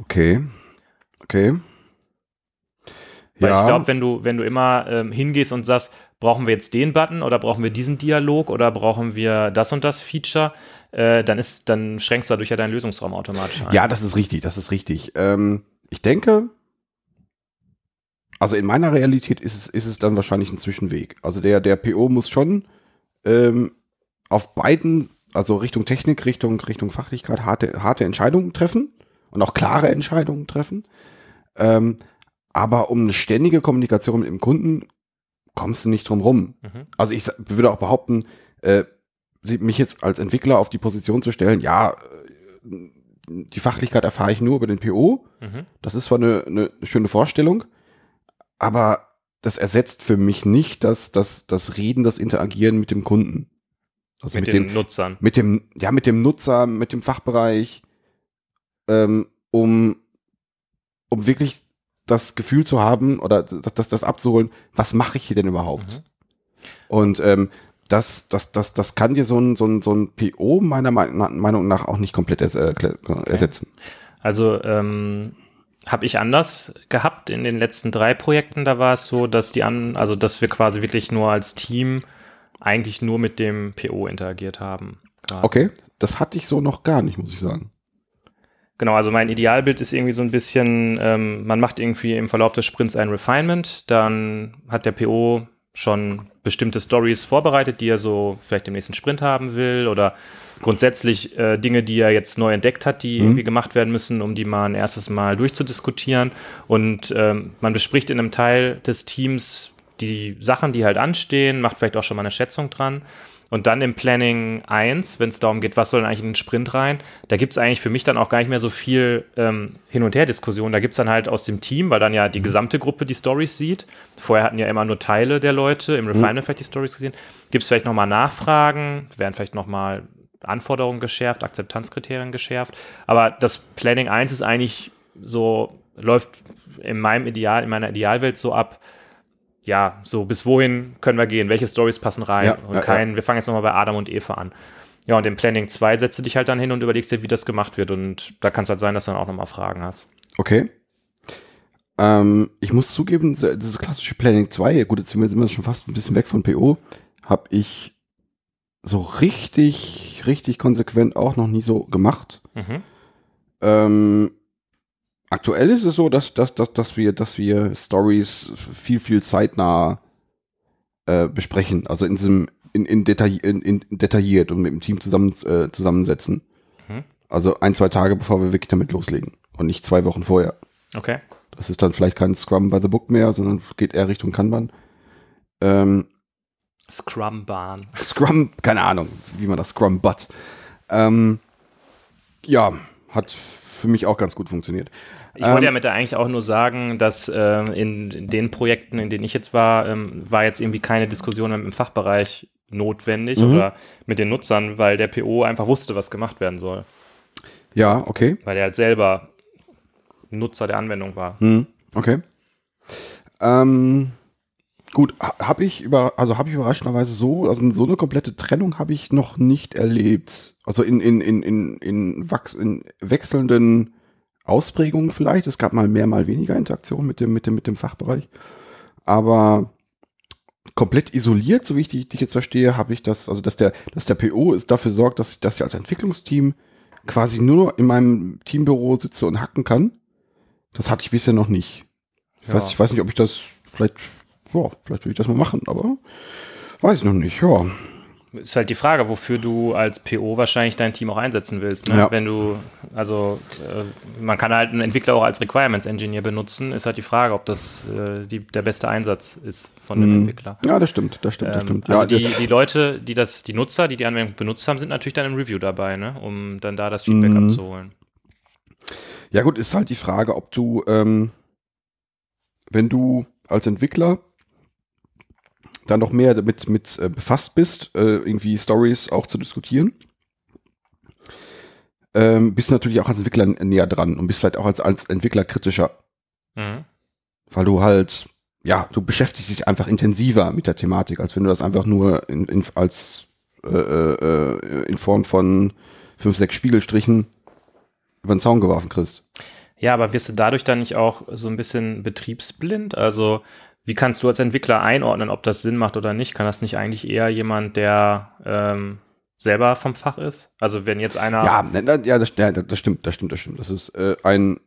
okay. Okay. Weil ich glaube, wenn du, wenn du immer ähm, hingehst und sagst, brauchen wir jetzt den Button oder brauchen wir diesen Dialog oder brauchen wir das und das Feature, äh, dann ist, dann schränkst du dadurch ja deinen Lösungsraum automatisch ein. Ja, das ist richtig, das ist richtig. Ähm, ich denke, also in meiner Realität ist es, ist es dann wahrscheinlich ein Zwischenweg. Also der, der PO muss schon ähm, auf beiden, also Richtung Technik, Richtung, Richtung Fachlichkeit, harte, harte Entscheidungen treffen und auch klare Entscheidungen treffen. Ähm, aber um eine ständige Kommunikation mit dem Kunden kommst du nicht drum rum. Mhm. Also ich würde auch behaupten, äh, mich jetzt als Entwickler auf die Position zu stellen, ja, äh, die Fachlichkeit erfahre ich nur über den PO. Mhm. Das ist zwar eine, eine schöne Vorstellung, aber das ersetzt für mich nicht das, das, das Reden, das Interagieren mit dem Kunden. Also Mit, mit, den dem, Nutzern. mit dem, ja, mit dem Nutzer, mit dem Fachbereich, ähm, um, um wirklich das Gefühl zu haben oder das, das, das abzuholen, was mache ich hier denn überhaupt? Mhm. Und ähm, das, das, das, das kann dir so ein, so ein, so ein PO meiner Me- Meinung nach auch nicht komplett ers äh, kle- ersetzen. Also ähm, habe ich anders gehabt in den letzten drei Projekten. Da war es so, dass die an, also dass wir quasi wirklich nur als Team eigentlich nur mit dem PO interagiert haben. quasi. Okay, das hatte ich so noch gar nicht, muss ich sagen. Genau, also mein Idealbild ist irgendwie so ein bisschen, ähm, man macht irgendwie im Verlauf des Sprints ein Refinement, dann hat der PO schon bestimmte Stories vorbereitet, die er so vielleicht im nächsten Sprint haben will oder grundsätzlich äh, Dinge, die er jetzt neu entdeckt hat, die Mhm. irgendwie gemacht werden müssen, um die mal ein erstes Mal durchzudiskutieren. Und ähm, man bespricht in einem Teil des Teams die Sachen, die halt anstehen, macht vielleicht auch schon mal eine Schätzung dran. Und dann im Planning 1, wenn es darum geht, was soll denn eigentlich in den Sprint rein, da gibt es eigentlich für mich dann auch gar nicht mehr so viel ähm, Hin- und Her-Diskussion. Da gibt es dann halt aus dem Team, weil dann ja die gesamte Gruppe die Stories sieht. Vorher hatten ja immer nur Teile der Leute, im Refinement vielleicht die Stories gesehen. Gibt es vielleicht nochmal Nachfragen, werden vielleicht nochmal Anforderungen geschärft, Akzeptanzkriterien geschärft. Aber das Planning 1 ist eigentlich so, läuft in meinem Ideal, in meiner Idealwelt so ab, ja, so bis wohin können wir gehen, welche Stories passen rein Ja, und ja, kein, wir fangen jetzt nochmal bei Adam und Eva an. Ja, und im Planning 2 setzt du dich halt dann hin und überlegst dir, wie das gemacht wird und da kann es halt sein, dass du dann auch nochmal Fragen hast. Okay. Ähm, ich muss zugeben, dieses klassische Planning 2, gut, jetzt sind wir, sind wir schon fast ein bisschen weg von PO, habe ich so richtig, richtig konsequent auch noch nie so gemacht. Mhm. Ähm, aktuell ist es so, dass, dass, dass, dass wir, dass wir Stories viel, viel zeitnah äh, besprechen. Also in diesem, in, in, Detail, in, in detailliert und mit dem Team zusammen, äh, zusammensetzen. Mhm. Also ein, zwei Tage, bevor wir wirklich damit loslegen. Und nicht zwei Wochen vorher. Okay. Das ist dann vielleicht kein Scrum by the Book mehr, sondern geht eher Richtung Kanban. Ähm, Scrum-Bahn. Scrum, keine Ahnung, wie man das Scrum But. Ähm, ja, hat für mich auch ganz gut funktioniert. Ich wollte Ähm, ja mit der eigentlich auch nur sagen, dass äh, in, in den Projekten, in denen ich jetzt war, ähm, war jetzt irgendwie keine Diskussion im Fachbereich notwendig Mhm. oder mit den Nutzern, weil der PO einfach wusste, was gemacht werden soll. Ja, okay. Weil er halt selber Nutzer der Anwendung war. Hm, okay. Ähm, gut, habe ich über, also habe ich überraschenderweise so, also so eine komplette Trennung habe ich noch nicht erlebt. Also in, in, in, in, in, wachs, in wechselnden Ausprägungen vielleicht. Es gab mal mehr, mal weniger Interaktion mit dem, mit dem, mit dem Fachbereich. Aber komplett isoliert, so wie ich dich, jetzt verstehe, habe ich das, also dass der, dass der PO ist dafür sorgt, dass, dass ich als Entwicklungsteam quasi nur in meinem Teambüro sitze und hacken kann. Das hatte ich bisher noch nicht. Ich, Ja. weiß, ich weiß nicht, ob ich das vielleicht, ja, vielleicht will ich das mal machen, aber weiß ich noch nicht, ja. Ist halt die Frage, wofür du als PO wahrscheinlich dein Team auch einsetzen willst. Ne? Ja. Wenn du, also äh, man kann halt einen Entwickler auch als Requirements Engineer benutzen, ist halt die Frage, ob das äh, die, der beste Einsatz ist von dem Mhm. Entwickler. Ja, das stimmt, das stimmt, das Ähm, stimmt. also ja, die, die Leute, die das, die Nutzer, die die Anwendung benutzt haben, sind natürlich dann im Review dabei, ne? um dann da das Feedback Mhm. abzuholen. Ja gut, ist halt die Frage, ob du, ähm, wenn du als Entwickler dann noch mehr damit mit, äh, befasst bist, äh, irgendwie Stories auch zu diskutieren, ähm, bist du natürlich auch als Entwickler näher dran und bist vielleicht auch als, als Entwickler kritischer, Mhm. weil du halt, ja, du beschäftigst dich einfach intensiver mit der Thematik, als wenn du das einfach nur in, in, als äh, äh, in Form von fünf, sechs Spiegelstrichen über den Zaun geworfen kriegst. Ja, aber wirst du dadurch dann nicht auch so ein bisschen betriebsblind? Also wie kannst du als Entwickler einordnen, ob das Sinn macht oder nicht? Kann das nicht eigentlich eher jemand, der ähm, selber vom Fach ist? Also wenn jetzt einer Ja, ne, ne, ja, das, ja, das stimmt, das stimmt, das stimmt. Das ist äh, ein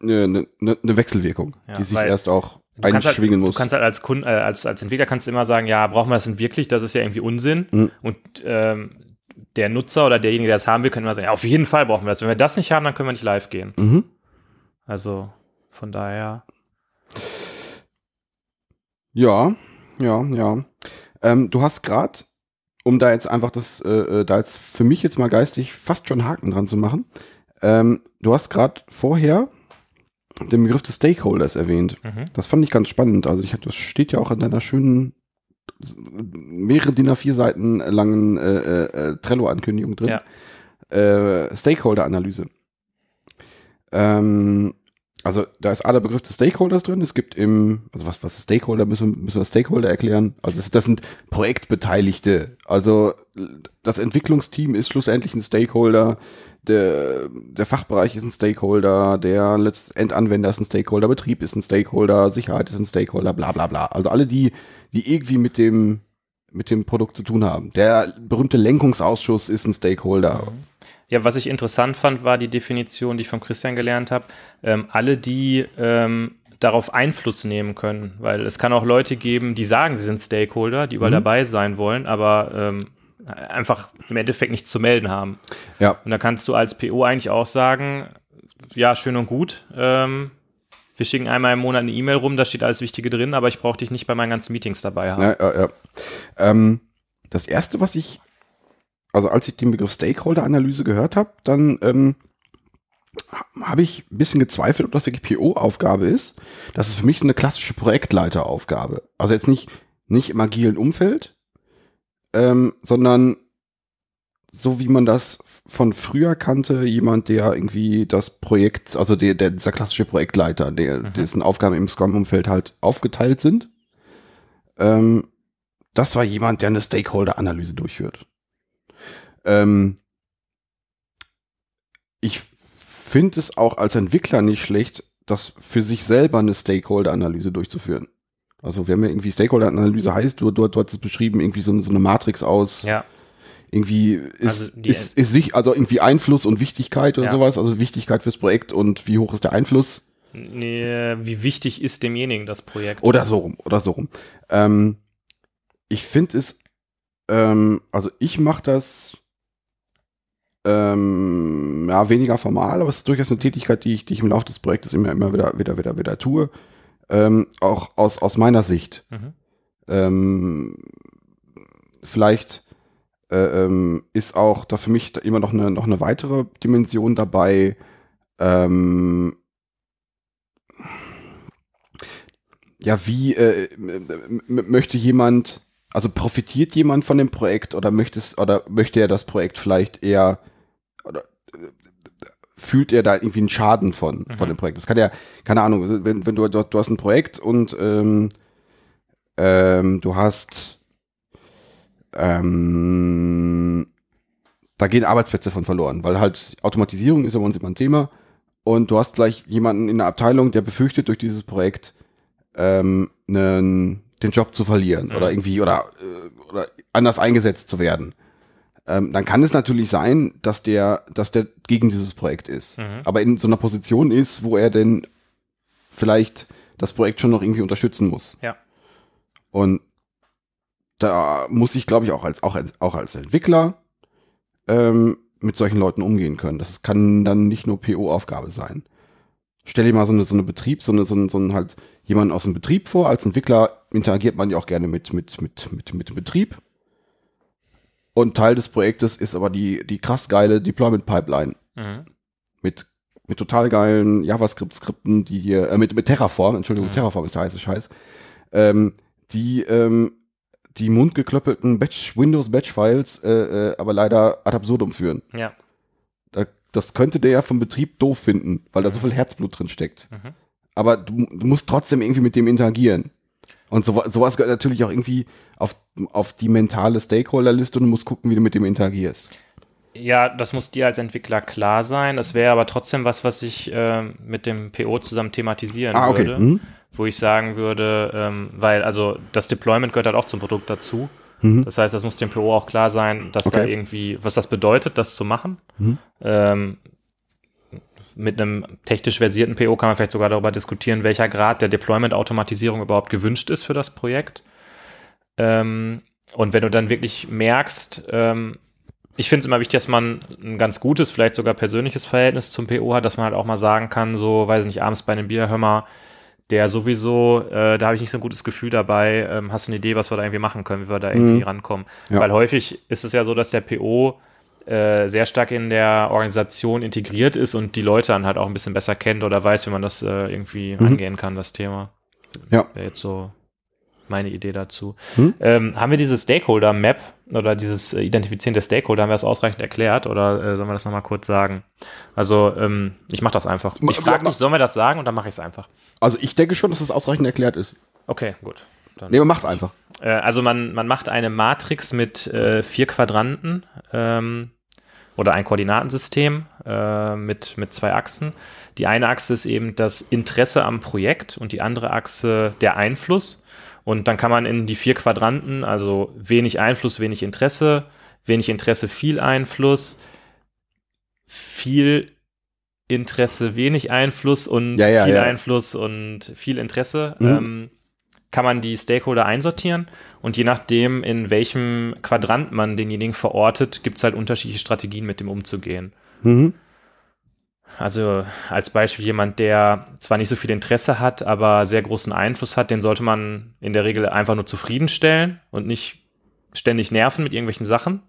eine ne, ne, ne Wechselwirkung, Ja, die sich erst auch kannst, halt, einschwingen muss. du kannst halt als Kunde, äh, als, als Entwickler kannst du immer sagen, ja, brauchen wir das denn wirklich? Das ist ja irgendwie Unsinn. Mhm. Und ähm, der Nutzer oder derjenige, der das haben will, kann immer sagen, ja, auf jeden Fall brauchen wir das. Wenn wir das nicht haben, dann können wir nicht live gehen. mhm. Also von daher. Ja, ja, ja. Ähm, du hast gerade, um da jetzt einfach das, äh, äh, da jetzt für mich jetzt mal geistig fast schon Haken dran zu machen, ähm, du hast gerade vorher den Begriff des Stakeholders erwähnt. Mhm. Das fand ich ganz spannend. Also ich, das steht ja auch in deiner schönen mehrere DIN A4 Seiten langen äh, äh, äh, Trello-Ankündigung drin. Ja. Äh, Stakeholder-Analyse. Ähm, also da ist A der Begriff des Stakeholders drin. Es gibt im, also was, was ist Stakeholder, müssen, wir- müssen wir Stakeholder erklären. Also das, das sind Projektbeteiligte. Also das Entwicklungsteam ist schlussendlich ein Stakeholder, der, der Fachbereich ist ein Stakeholder, der Endanwender ist ein Stakeholder, Betrieb ist ein Stakeholder, Sicherheit ist ein Stakeholder, bla bla bla. Also alle die, die irgendwie mit dem, mit dem Produkt zu tun haben. Der berühmte Lenkungsausschuss ist ein Stakeholder. Ja, was ich interessant fand, war die Definition, die ich von Christian gelernt habe. Ähm, alle, die ähm, darauf Einfluss nehmen können. Weil es kann auch Leute geben, die sagen, sie sind Stakeholder, die überall Mhm. dabei sein wollen, aber ähm, einfach im Endeffekt nichts zu melden haben. Ja. Und da kannst du als PO eigentlich auch sagen, ja, schön und gut. Ähm, wir schicken einmal im Monat eine E-Mail rum, da steht alles Wichtige drin, aber ich brauche dich nicht bei meinen ganzen Meetings dabei haben. Ja, ja, ja. Ähm, das erste, was ich, also als ich den Begriff Stakeholder-Analyse gehört habe, dann ähm, habe ich ein bisschen gezweifelt, ob das wirklich PO-Aufgabe ist. Das ist für mich so eine klassische Projektleiteraufgabe. Also jetzt nicht, nicht im agilen Umfeld, ähm, sondern so wie man das von früher kannte, jemand, der irgendwie das Projekt, also der, der dieser klassische Projektleiter, der, Mhm. dessen Aufgaben im Scrum-Umfeld halt aufgeteilt sind. Ähm, das war jemand, der eine Stakeholder-Analyse durchführt. Ähm, ich finde es auch als Entwickler nicht schlecht, das für sich selber eine Stakeholder-Analyse durchzuführen. Also, wenn mir irgendwie Stakeholder-Analyse heißt, du, du, du hast es beschrieben, irgendwie so, so eine Matrix aus, Ja, irgendwie ist, Also ist, ist sich, also irgendwie Einfluss und Wichtigkeit oder Ja. sowas, also Wichtigkeit fürs Projekt und wie hoch ist der Einfluss nee, wie wichtig ist demjenigen das Projekt? oder so rum, oder so rum. Ähm, ich finde es, ähm, also ich mache das ähm, ja, weniger formal, aber es ist durchaus eine Tätigkeit, die ich, die ich im Laufe des Projektes immer, immer wieder, wieder, wieder, wieder tue. Ähm, auch aus, aus meiner Sicht. Mhm. Ähm, vielleicht äh, ähm, ist auch da für mich immer noch eine, noch eine weitere Dimension dabei. Ähm, ja, wie äh, möchte jemand, also profitiert jemand von dem Projekt oder möchte es, oder möchte er das Projekt vielleicht eher oder fühlt er da irgendwie einen Schaden von, Mhm. von dem Projekt? Das kann ja, keine Ahnung, wenn, wenn du, du, du hast ein Projekt und ähm, ähm, du hast ähm, da gehen Arbeitsplätze von verloren, weil halt Automatisierung ist ja bei uns immer ein Thema und du hast gleich jemanden in der Abteilung, der befürchtet durch dieses Projekt ähm, nen, den Job zu verlieren Mhm. oder irgendwie oder, äh, oder anders eingesetzt zu werden. Ähm, dann kann es natürlich sein, dass der, dass der gegen dieses Projekt ist, Mhm. aber in so einer Position ist, wo er denn vielleicht das Projekt schon noch irgendwie unterstützen muss. Ja. Und da muss ich, glaube ich, auch als, auch als, auch als Entwickler ähm, mit solchen Leuten umgehen können. Das kann dann nicht nur PO-Aufgabe sein. Stell dir mal so eine, so eine Betrieb, so eine, so ein, so ein halt jemanden aus dem Betrieb vor. Als Entwickler interagiert man ja auch gerne mit, mit, mit, mit, mit dem Betrieb. Und Teil des Projektes ist aber die, die krass geile Deployment Pipeline. Mhm. Mit, mit total geilen JavaScript-Skripten, die hier, äh, mit, mit Terraform, Entschuldigung, Mhm. Terraform ist der heiße Scheiß, ähm, die, ähm, die mundgeklöppelten Batch, Windows Batch-Files, äh, äh, aber leider ad absurdum führen. Ja. Da, das könnte der ja vom Betrieb doof finden, weil da so viel Herzblut drin steckt. Mhm. Aber du, du musst trotzdem irgendwie mit dem interagieren. Und so, sowas gehört natürlich auch irgendwie auf, auf die mentale Stakeholder-Liste und du musst gucken, wie du mit dem interagierst. Ja, das muss dir als Entwickler klar sein. Es wäre aber trotzdem was, was ich ähm, mit dem PO zusammen thematisieren Ah, okay. würde. Hm? Wo ich sagen würde, ähm, weil also das Deployment gehört halt auch zum Produkt dazu. Mhm. Das heißt, das muss dem PO auch klar sein, dass da Okay. irgendwie, was das bedeutet, das zu machen. Mhm. Ähm, mit einem technisch versierten PO kann man vielleicht sogar darüber diskutieren, welcher Grad der Deployment-Automatisierung überhaupt gewünscht ist für das Projekt. Ähm, und wenn du dann wirklich merkst, ähm, ich finde es immer wichtig, dass man ein ganz gutes, vielleicht sogar persönliches Verhältnis zum PO hat, dass man halt auch mal sagen kann, so, weiß nicht, abends bei einem Bier, hör mal, der sowieso, äh, da habe ich nicht so ein gutes Gefühl dabei, ähm, hast du eine Idee, was wir da irgendwie machen können, wie wir da irgendwie Mhm. rankommen. Ja. Weil häufig ist es ja so, dass der PO äh, sehr stark in der Organisation integriert ist und die Leute dann halt auch ein bisschen besser kennt oder weiß, wie man das äh, irgendwie Mhm. angehen kann, das Thema. Ja. Wäre jetzt so meine Idee dazu. Hm? Ähm, haben wir dieses Stakeholder-Map oder dieses äh, Identifizieren der Stakeholder, haben wir das ausreichend erklärt oder äh, sollen wir das nochmal kurz sagen? Also, ähm, ich mache das einfach. Ich frage dich, sollen wir das sagen und dann mache ich es einfach. Also ich denke schon, dass das ausreichend erklärt ist. Okay, gut. Dann. Nee, aber mach's einfach. Äh, also man, man macht eine Matrix mit äh, vier Quadranten ähm, oder ein Koordinatensystem äh, mit, mit zwei Achsen. Die eine Achse ist eben das Interesse am Projekt und die andere Achse der Einfluss. Und dann kann man in die vier Quadranten, also wenig Einfluss, wenig Interesse, wenig Interesse, viel Einfluss, viel Interesse, wenig Einfluss und Ja, ja, viel ja. Einfluss und viel Interesse, Mhm. ähm, kann man die Stakeholder einsortieren und je nachdem, in welchem Quadrant man denjenigen verortet, gibt es halt unterschiedliche Strategien, mit dem umzugehen. Mhm. Also als Beispiel jemand, der zwar nicht so viel Interesse hat, aber sehr großen Einfluss hat, den sollte man in der Regel einfach nur zufriedenstellen und nicht ständig nerven mit irgendwelchen Sachen.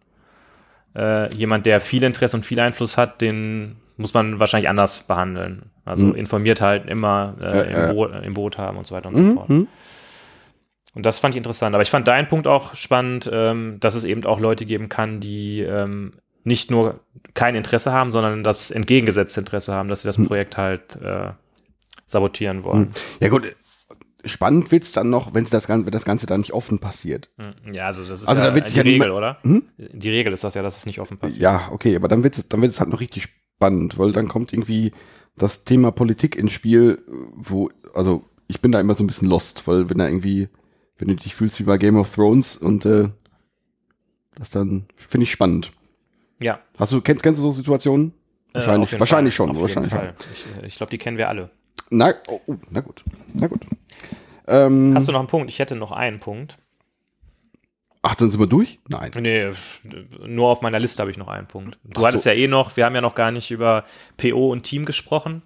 Äh, jemand, der viel Interesse und viel Einfluss hat, den muss man wahrscheinlich anders behandeln. Also Mhm. informiert halt immer äh, Äh, äh. im, Boot, im Boot haben und so weiter und so Mhm. fort. Und das fand ich interessant. Aber ich fand deinen Punkt auch spannend, ähm, dass es eben auch Leute geben kann, die ähm, nicht nur kein Interesse haben, sondern das entgegengesetzte Interesse haben, dass sie das Hm. Projekt halt äh, sabotieren wollen. Ja gut, spannend wird's dann noch, wenn das, Gan- wenn das Ganze dann nicht offen passiert. Hm. Ja, also das ist Also ja da wird die ja Regel, oder? Hm? Die Regel ist das ja, dass es nicht offen passiert. Ja, okay, aber dann wird es dann wird's halt noch richtig spannend, weil dann kommt irgendwie das Thema Politik ins Spiel, wo, also ich bin da immer so ein bisschen lost, weil wenn da irgendwie, wenn du dich fühlst wie bei Game of Thrones und äh, das dann finde ich spannend. Ja. Hast du, kennst, kennst du so Situationen? Äh, Wahrscheinlich, jeden wahrscheinlich Fall. schon, Auf wahrscheinlich. Fall. Ich, ich glaube, die kennen wir alle. Na, oh, oh, na gut, na gut. Ähm, Hast du noch einen Punkt? Ich hätte noch einen Punkt. ach, dann sind wir durch? Nein. Nee, nur auf meiner Liste habe ich noch einen Punkt. Du Ach so. hattest ja eh noch, wir haben ja noch gar nicht über PO und Team gesprochen.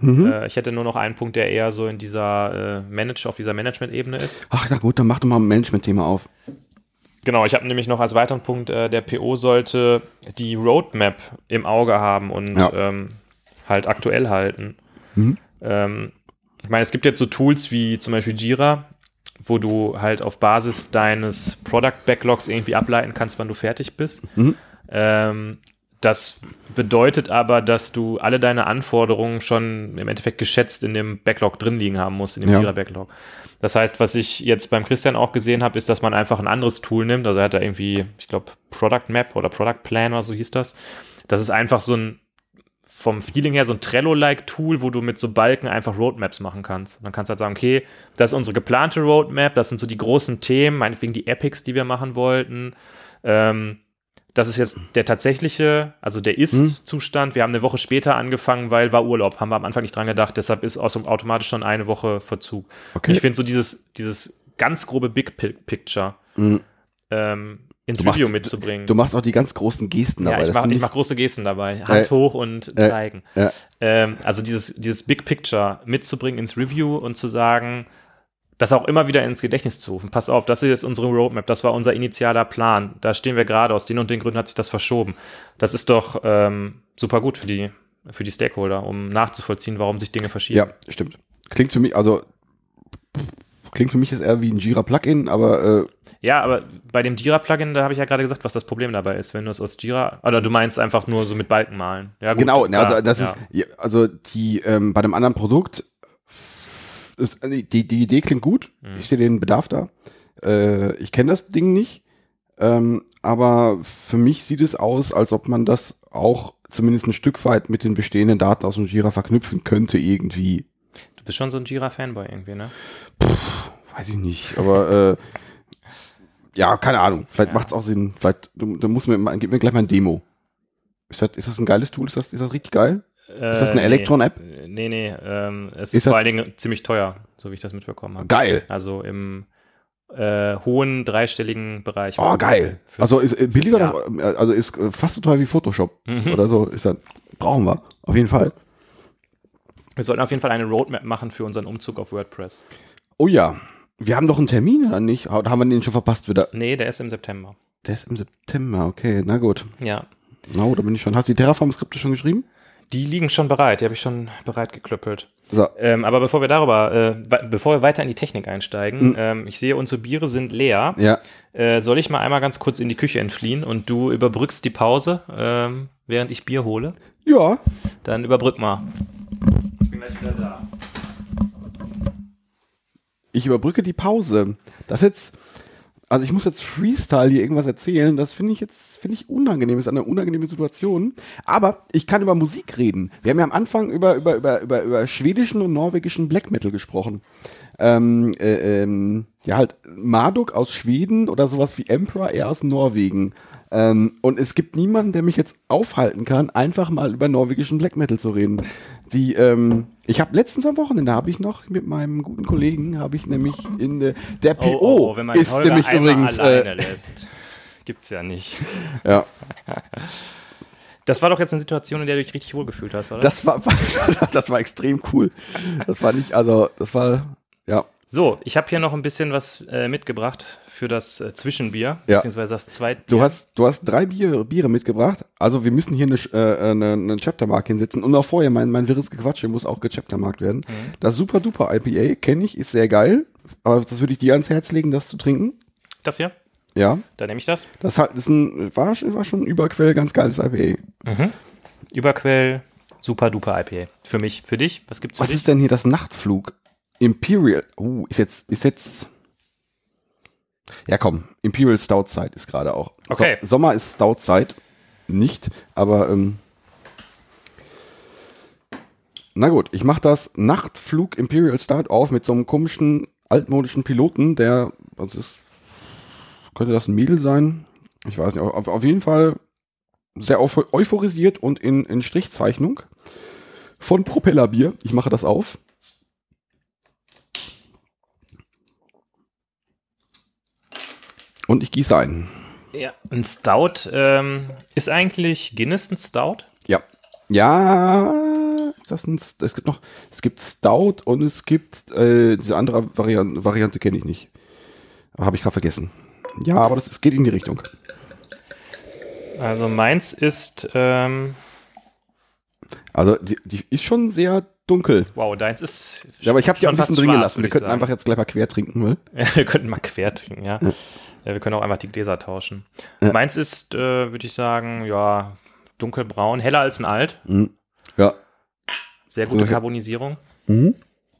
Mhm. Äh, ich hätte nur noch einen Punkt, der eher so in dieser äh, Manage, auf dieser Management-Ebene ist. Ach, na gut, dann mach doch mal ein Management-Thema auf. Genau, ich habe nämlich noch als weiteren Punkt, äh, der PO sollte die Roadmap im Auge haben und Ja. ähm, halt aktuell halten. Mhm. Ähm, ich meine, es gibt jetzt so Tools wie zum Beispiel Jira, wo du halt auf Basis deines Product Backlogs irgendwie ableiten kannst, wann du fertig bist. Mhm. Ähm, das bedeutet aber, dass du alle deine Anforderungen schon im Endeffekt geschätzt in dem Backlog drin liegen haben musst, in dem Ja. Jira-Backlog. Das heißt, was ich jetzt beim Christian auch gesehen habe, ist, dass man einfach ein anderes Tool nimmt. Also er hat da irgendwie, ich glaube, Product Map oder Product Plan oder so hieß das. Das ist einfach so ein, vom Feeling her so ein Trello-like Tool, wo du mit so Balken einfach Roadmaps machen kannst. Dann kannst du halt sagen, okay, das ist unsere geplante Roadmap, das sind so die großen Themen, meinetwegen die Epics, die wir machen wollten. Ähm, das ist jetzt der tatsächliche, also der Ist-Zustand. Wir haben eine Woche später angefangen, weil war Urlaub. Haben wir am Anfang nicht dran gedacht. Deshalb ist aus- automatisch schon eine Woche Verzug. Okay. Ich finde so dieses, dieses ganz grobe Big Pi- Picture, Mhm. ähm, ins Du machst- Review mitzubringen. Du machst auch die ganz großen Gesten ja, dabei. ich das mache ich mach große Gesten dabei. Hand Äh, hoch und äh, zeigen. ja. Ähm, also dieses, dieses Big Picture mitzubringen ins Review und zu sagen, das auch immer wieder ins Gedächtnis zu rufen. Pass auf, das ist jetzt unsere Roadmap, das war unser initialer Plan. Da stehen wir gerade, aus den und den Gründen hat sich das verschoben. Das ist doch ähm, super gut für die, für die Stakeholder, um nachzuvollziehen, warum sich Dinge verschieben. Ja, stimmt. Klingt für mich, also klingt für mich ist eher wie ein Jira-Plugin, aber äh, Ja, aber bei dem Jira-Plugin, da habe ich ja gerade gesagt, was das Problem dabei ist, wenn du es aus Jira, oder du meinst einfach nur so mit Balken malen. Ja, gut, genau, ne, klar, also das ja. ist, ja, also die ähm, bei dem anderen Produkt ist, die, die Idee klingt gut. Mhm. Ich sehe den Bedarf da. Äh, ich kenne das Ding nicht, ähm, aber für mich sieht es aus, als ob man das auch zumindest ein Stück weit mit den bestehenden Daten aus dem Jira verknüpfen könnte irgendwie. Du bist schon so ein Jira-Fanboy irgendwie, ne? Weiß ich nicht, aber äh, ja, keine Ahnung. Vielleicht Ja. macht es auch Sinn. Vielleicht, du, du musst mir, gib mir gleich mal ein Demo. Ist das, ist das ein geiles Tool? Ist das, ist das richtig geil? Ist das eine Äh, Elektron-App? Nee, nee, ähm, es Ist ist, vor allen Dingen ziemlich teuer, so wie ich das mitbekommen habe. Geil. Also im äh, hohen dreistelligen Bereich. Oh, geil. Also ist äh, billiger, Jahr. noch, äh, also ist fast so teuer wie Photoshop Mhm. oder so. Ist das, brauchen wir. Auf jeden Fall. wir sollten auf jeden Fall eine Roadmap machen für unseren Umzug auf WordPress. Oh ja. Wir haben doch einen Termin oder nicht? Oder haben wir den schon verpasst wieder? Nee, der ist im September. Der ist im September, okay, na gut. Ja. Na, da bin ich schon. Hast du die Terraform-Skripte schon geschrieben? Die liegen schon bereit, die habe ich schon bereit geklöppelt. So. Ähm, aber bevor wir darüber, äh, bevor wir weiter in die Technik einsteigen, Mhm. ähm, ich sehe, unsere Biere sind leer. Ja. Äh, soll ich mal einmal ganz kurz in die Küche entfliehen und du überbrückst die Pause, ähm, während ich Bier hole? Ja. Dann überbrück mal. Ich bin gleich wieder da. Ich überbrücke die Pause. Das jetzt, also ich muss jetzt Freestyle hier irgendwas erzählen. Das finde ich jetzt, finde ich unangenehm. Ist eine unangenehme Situation. Aber ich kann über Musik reden. Wir haben ja am Anfang über, über, über, über, über schwedischen und norwegischen Black Metal gesprochen. Ähm, äh, ähm, ja, halt Marduk aus Schweden oder sowas wie Emperor eher aus Norwegen. Ähm, und es gibt niemanden, der mich jetzt aufhalten kann, einfach mal über norwegischen Black Metal zu reden. Die, ähm, ich habe letztens am Wochenende habe ich noch mit meinem guten Kollegen habe ich nämlich in äh, der PO Oh, wenn man ist Holger nämlich übrigens alleine äh, lässt. Gibt's ja nicht. ja Das war doch jetzt eine Situation, in der du dich richtig wohlgefühlt hast, oder? das war [LAUGHS] das war extrem cool. Das war nicht also das war ja so, ich habe hier noch ein bisschen was äh, mitgebracht für das äh, Zwischenbier, Ja. beziehungsweise das Zweitbier. Du hast, du hast drei Bier, Biere mitgebracht. Also wir müssen hier eine, äh, eine, eine Chaptermark hinsetzen. Und auch vorher, mein, mein wirres Gequatsche muss auch gechaptermarkt werden. Mhm. Das Super Duper IPA kenne ich, ist sehr geil. Aber das würde ich dir ans Herz legen, das zu trinken. das hier? Ja. Da nehme ich das. Das hat, das ist ein, war, schon- war schon ein Überquell, ganz geiles IPA. Überquell, super duper IPA. Für mich, für dich, was gibt's für Was dich? ist denn hier das Nachtflug? Imperial. Uh, ist jetzt, ist jetzt. Ja, komm. Imperial Stout Zeit ist gerade auch. Okay. So, Sommer ist Stout Zeit. Nicht, aber, ähm, Na gut, ich mache das Nachtflug Imperial Stout auf mit so einem komischen altmodischen Piloten, der, was ist, könnte das ein Mädel sein? Ich weiß nicht, auf, auf jeden Fall sehr euph euphorisiert und in, in Strichzeichnung von Propellerbier. Ich mache das auf. Und ich gieße ein. Ja. Ein Stout ähm, ist eigentlich Guinness ein Stout? Ja. Ja, ist das ein, es gibt noch, es gibt Stout und es gibt äh, diese andere Variante, Variante kenne ich nicht. Habe ich gerade vergessen. Ja, aber das es geht in die Richtung. Also meins ist, ähm, Also die, die ist schon sehr dunkel. wow, deins ist. Ja, aber ich habe die auch ein bisschen drin gelassen. Wir könnten sagen. einfach jetzt gleich mal quer trinken. Ja, [LAUGHS] wir könnten mal quer trinken, ja. Ja. Wir können auch einfach die Gläser tauschen. Ja. Meins ist, äh, würde ich sagen, ja, dunkelbraun, heller als ein Alt. Ja. Sehr gute Okay. Karbonisierung.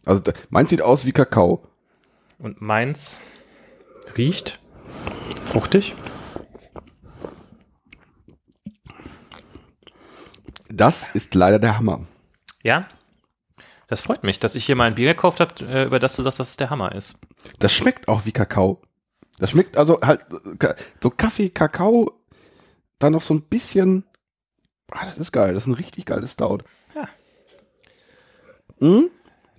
Also da, meins sieht aus wie Kakao. Und meins riecht fruchtig. Das ist leider der Hammer. Ja. Das freut mich, dass ich hier mal ein Bier gekauft habe, äh, über das du sagst, dass es der Hammer ist. Das schmeckt auch wie Kakao. Das schmeckt also halt äh, so Kaffee, Kakao, dann noch so ein bisschen. Ah, das ist geil. Das ist ein richtig geiles Stout. Ja. Hm?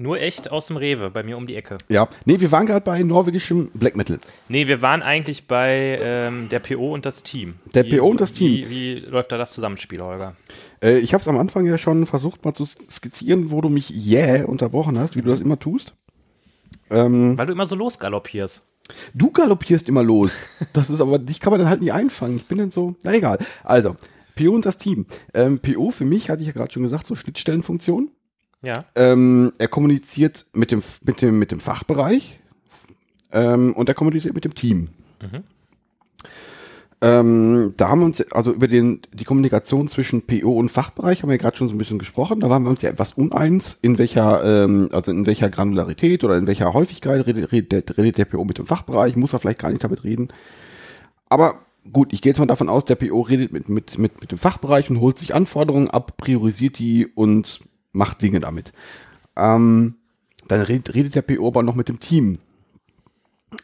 Nur echt aus dem Rewe, bei mir um die Ecke. Ja. Nee, wir waren gerade bei norwegischem Black Metal. Nee, wir waren eigentlich bei ähm, der PO und das Team. Der Wie- PO und das Team. Wie, wie läuft da das Zusammenspiel, Holger? Äh, ich habe es am Anfang ja schon versucht mal zu skizzieren, wo du mich yeah unterbrochen hast, wie du das immer tust. Ähm, Weil du immer so losgaloppierst. Du galoppierst immer los. Das ist aber, dich kann man dann halt nie einfangen. Ich bin dann so, na egal. Also, PO und das Team. Ähm, PO für mich, hatte ich ja gerade schon gesagt, so Schnittstellenfunktion. Ja. Ähm, er kommuniziert mit dem, mit dem, mit dem Fachbereich ähm, und er kommuniziert mit dem Team. Ähm, da haben wir uns, also über den, die Kommunikation zwischen PO und Fachbereich haben wir gerade schon so ein bisschen gesprochen. Da waren wir uns ja etwas uneins, in welcher, ähm, also in welcher Granularität oder in welcher Häufigkeit redet, redet, redet der PO mit dem Fachbereich, muss er vielleicht gar nicht damit reden. Aber gut, ich gehe jetzt mal davon aus, der PO redet mit, mit, mit, mit dem Fachbereich und holt sich Anforderungen ab, priorisiert die und macht Dinge damit. Ähm, dann redet, redet der PO aber noch mit dem Team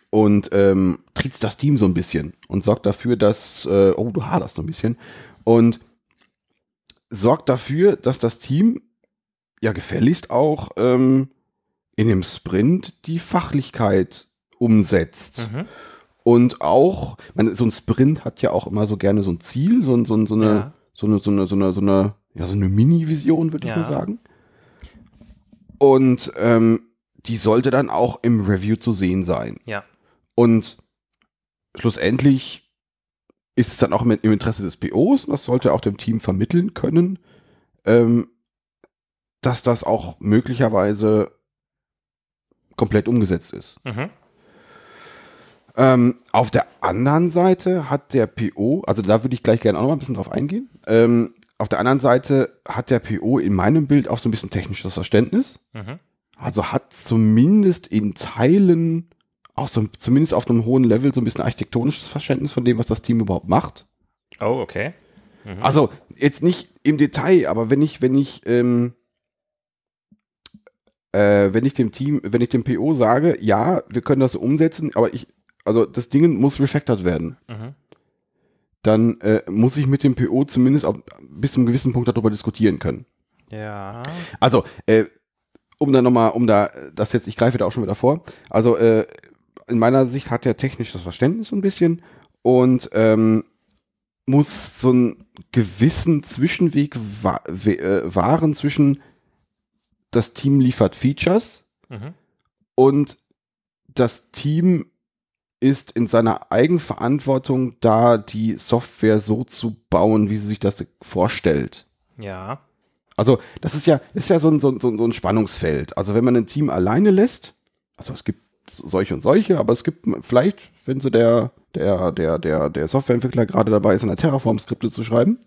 und ähm, triezt das Team so ein bisschen und sorgt dafür, dass, äh, oh, du haderst so ein bisschen, und sorgt dafür, dass das Team ja gefälligst auch ähm, in dem Sprint die Fachlichkeit umsetzt. Mhm. Und auch, ich meine, so ein Sprint hat ja auch immer so gerne so ein Ziel, so, ein- so, ein- so eine, Ja. so eine, so eine, so eine, so eine, ja, so eine Mini-Vision, würde ich Ja. mal sagen. Und ähm, die sollte dann auch im Review zu sehen sein. Ja. Und schlussendlich ist es dann auch im Interesse des POs, und das sollte auch dem Team vermitteln können, ähm, dass das auch möglicherweise komplett umgesetzt ist. Mhm. Ähm, auf der anderen Seite hat der PO, also da würde ich gleich gerne auch noch mal ein bisschen drauf eingehen. Ähm, auf der anderen Seite hat der PO in meinem Bild auch so ein bisschen technisches Verständnis. Mhm. Also hat zumindest in Teilen auch so zumindest auf einem hohen Level so ein bisschen architektonisches Verständnis von dem, was das Team überhaupt macht. Oh, okay. Mhm. Also jetzt nicht im Detail, aber wenn ich, wenn ich, ähm, äh, wenn ich dem Team, wenn ich dem PO sage, ja, wir können das umsetzen, aber ich, also das Ding muss refactored werden, Mhm. dann äh, muss ich mit dem PO zumindest auf, bis zu einem gewissen Punkt darüber diskutieren können. Ja. Also, äh, um da nochmal, um da, das jetzt, ich greife da auch schon wieder vor. Also, äh, in meiner Sicht hat er technisch das Verständnis so ein bisschen und ähm, muss so einen gewissen Zwischenweg wa äh, wahren zwischen das Team liefert Features Mhm. und das Team ist in seiner Eigenverantwortung da, die Software so zu bauen, wie sie sich das vorstellt. Ja. Also, das ist ja, ist ja so ein, so, ein, so ein Spannungsfeld. Also, wenn man ein Team alleine lässt, also es gibt so- solche und solche, aber es gibt vielleicht, wenn so der, der, der, der, der Softwareentwickler gerade dabei ist, eine Terraform-Skripte zu schreiben,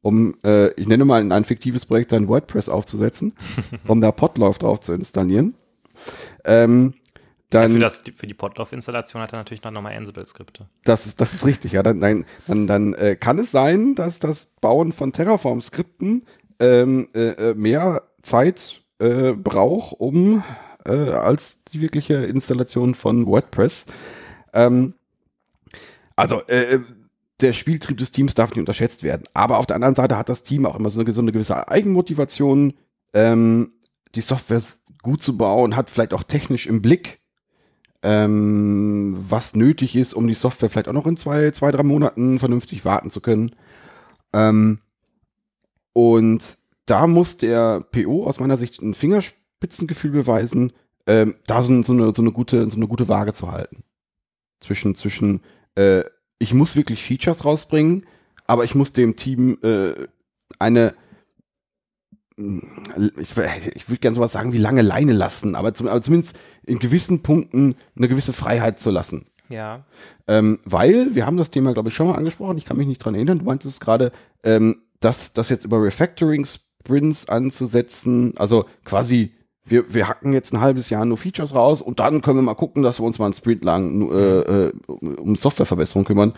um, äh, ich nenne mal in ein fiktives Projekt sein WordPress aufzusetzen, [LAUGHS] um da Podlove drauf zu installieren. Ähm, dann, Für, das, für die Podlove-Installation hat er natürlich noch nochmal Ansible-Skripte. das ist, das ist richtig, ja. Dann, dann, dann, dann äh, kann es sein, dass das Bauen von Terraform-Skripten ähm, äh, äh, mehr Zeit äh, braucht, um äh, als die wirkliche Installation von WordPress. Ähm, also, äh, der Spieltrieb des Teams darf nicht unterschätzt werden. Aber auf der anderen Seite hat das Team auch immer so eine, so eine gewisse Eigenmotivation, ähm, die Software gut zu bauen, hat vielleicht auch technisch im Blick, ähm, was nötig ist, um die Software vielleicht auch noch in zwei, zwei, drei Monaten vernünftig warten zu können. Ähm, und da muss der PO aus meiner Sicht ein Fingerspitzengefühl beweisen, ähm, da so, so, eine, so, eine gute, so eine gute Waage zu halten. Zwischen, zwischen, äh, ich muss wirklich Features rausbringen, aber ich muss dem Team äh, eine, ich, ich würde gerne sowas sagen wie lange Leine lassen, aber, zum, aber zumindest in gewissen Punkten eine gewisse Freiheit zu lassen. Ja. Ähm, weil, wir haben das Thema, glaube ich, schon mal angesprochen, ich kann mich nicht dran erinnern, du meinst es gerade, ähm, dass das jetzt über Refactoring-Sprints anzusetzen, also quasi, wir, wir hacken jetzt ein halbes Jahr nur Features raus und dann können wir mal gucken, dass wir uns mal einen Sprint lang äh, äh, um um Softwareverbesserung kümmern.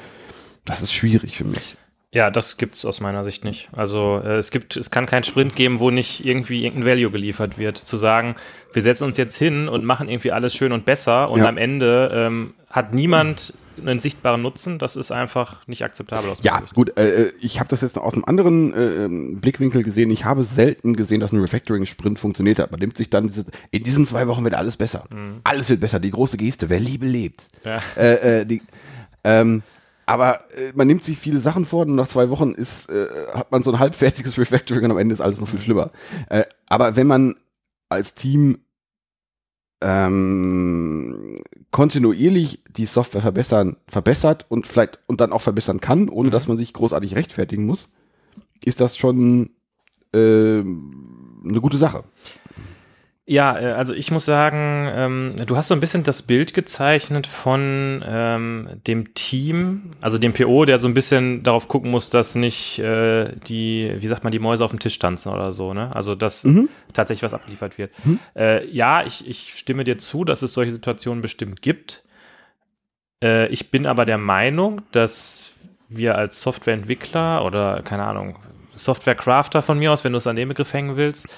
Das ist schwierig für mich. Ja, das gibt's aus meiner Sicht nicht. Also äh, es gibt, es kann keinen Sprint geben, wo nicht irgendwie irgendein Value geliefert wird. Zu sagen, wir setzen uns jetzt hin und machen irgendwie alles schön und besser und Ja. am Ende ähm, hat niemand einen sichtbaren Nutzen, das ist einfach nicht akzeptabel aus Ja, Sicht. gut, äh, ich habe das jetzt noch aus einem anderen äh, ähm, Blickwinkel gesehen. Ich habe selten gesehen, dass ein Refactoring-Sprint funktioniert hat. Man nimmt sich dann, diese, in diesen zwei Wochen wird alles besser. Alles wird besser, die große Geste, wer Liebe lebt. Ja. Äh, äh, die, ähm, aber äh, man nimmt sich viele Sachen vor und nach zwei Wochen ist, äh, hat man so ein halbfertiges Refactoring und am Ende ist alles noch viel schlimmer. Äh, aber wenn man als Team ähm, kontinuierlich die Software verbessern, verbessert und vielleicht und dann auch verbessern kann, ohne dass man sich großartig rechtfertigen muss, ist das schon ähm, eine gute Sache. Ja, äh, also ich muss sagen, ähm, du hast so ein bisschen das Bild gezeichnet von ähm, dem Team, also dem PO, der so ein bisschen darauf gucken muss, dass nicht äh, die, wie sagt man, die Mäuse auf dem Tisch tanzen oder so, ne? Also dass tatsächlich was abgeliefert wird. Äh, ja, ich, ich stimme dir zu, dass es solche Situationen bestimmt gibt. Äh, ich bin aber der Meinung, dass wir als Softwareentwickler oder keine Ahnung, Software-Crafter von mir aus, wenn du es an dem Begriff hängen willst,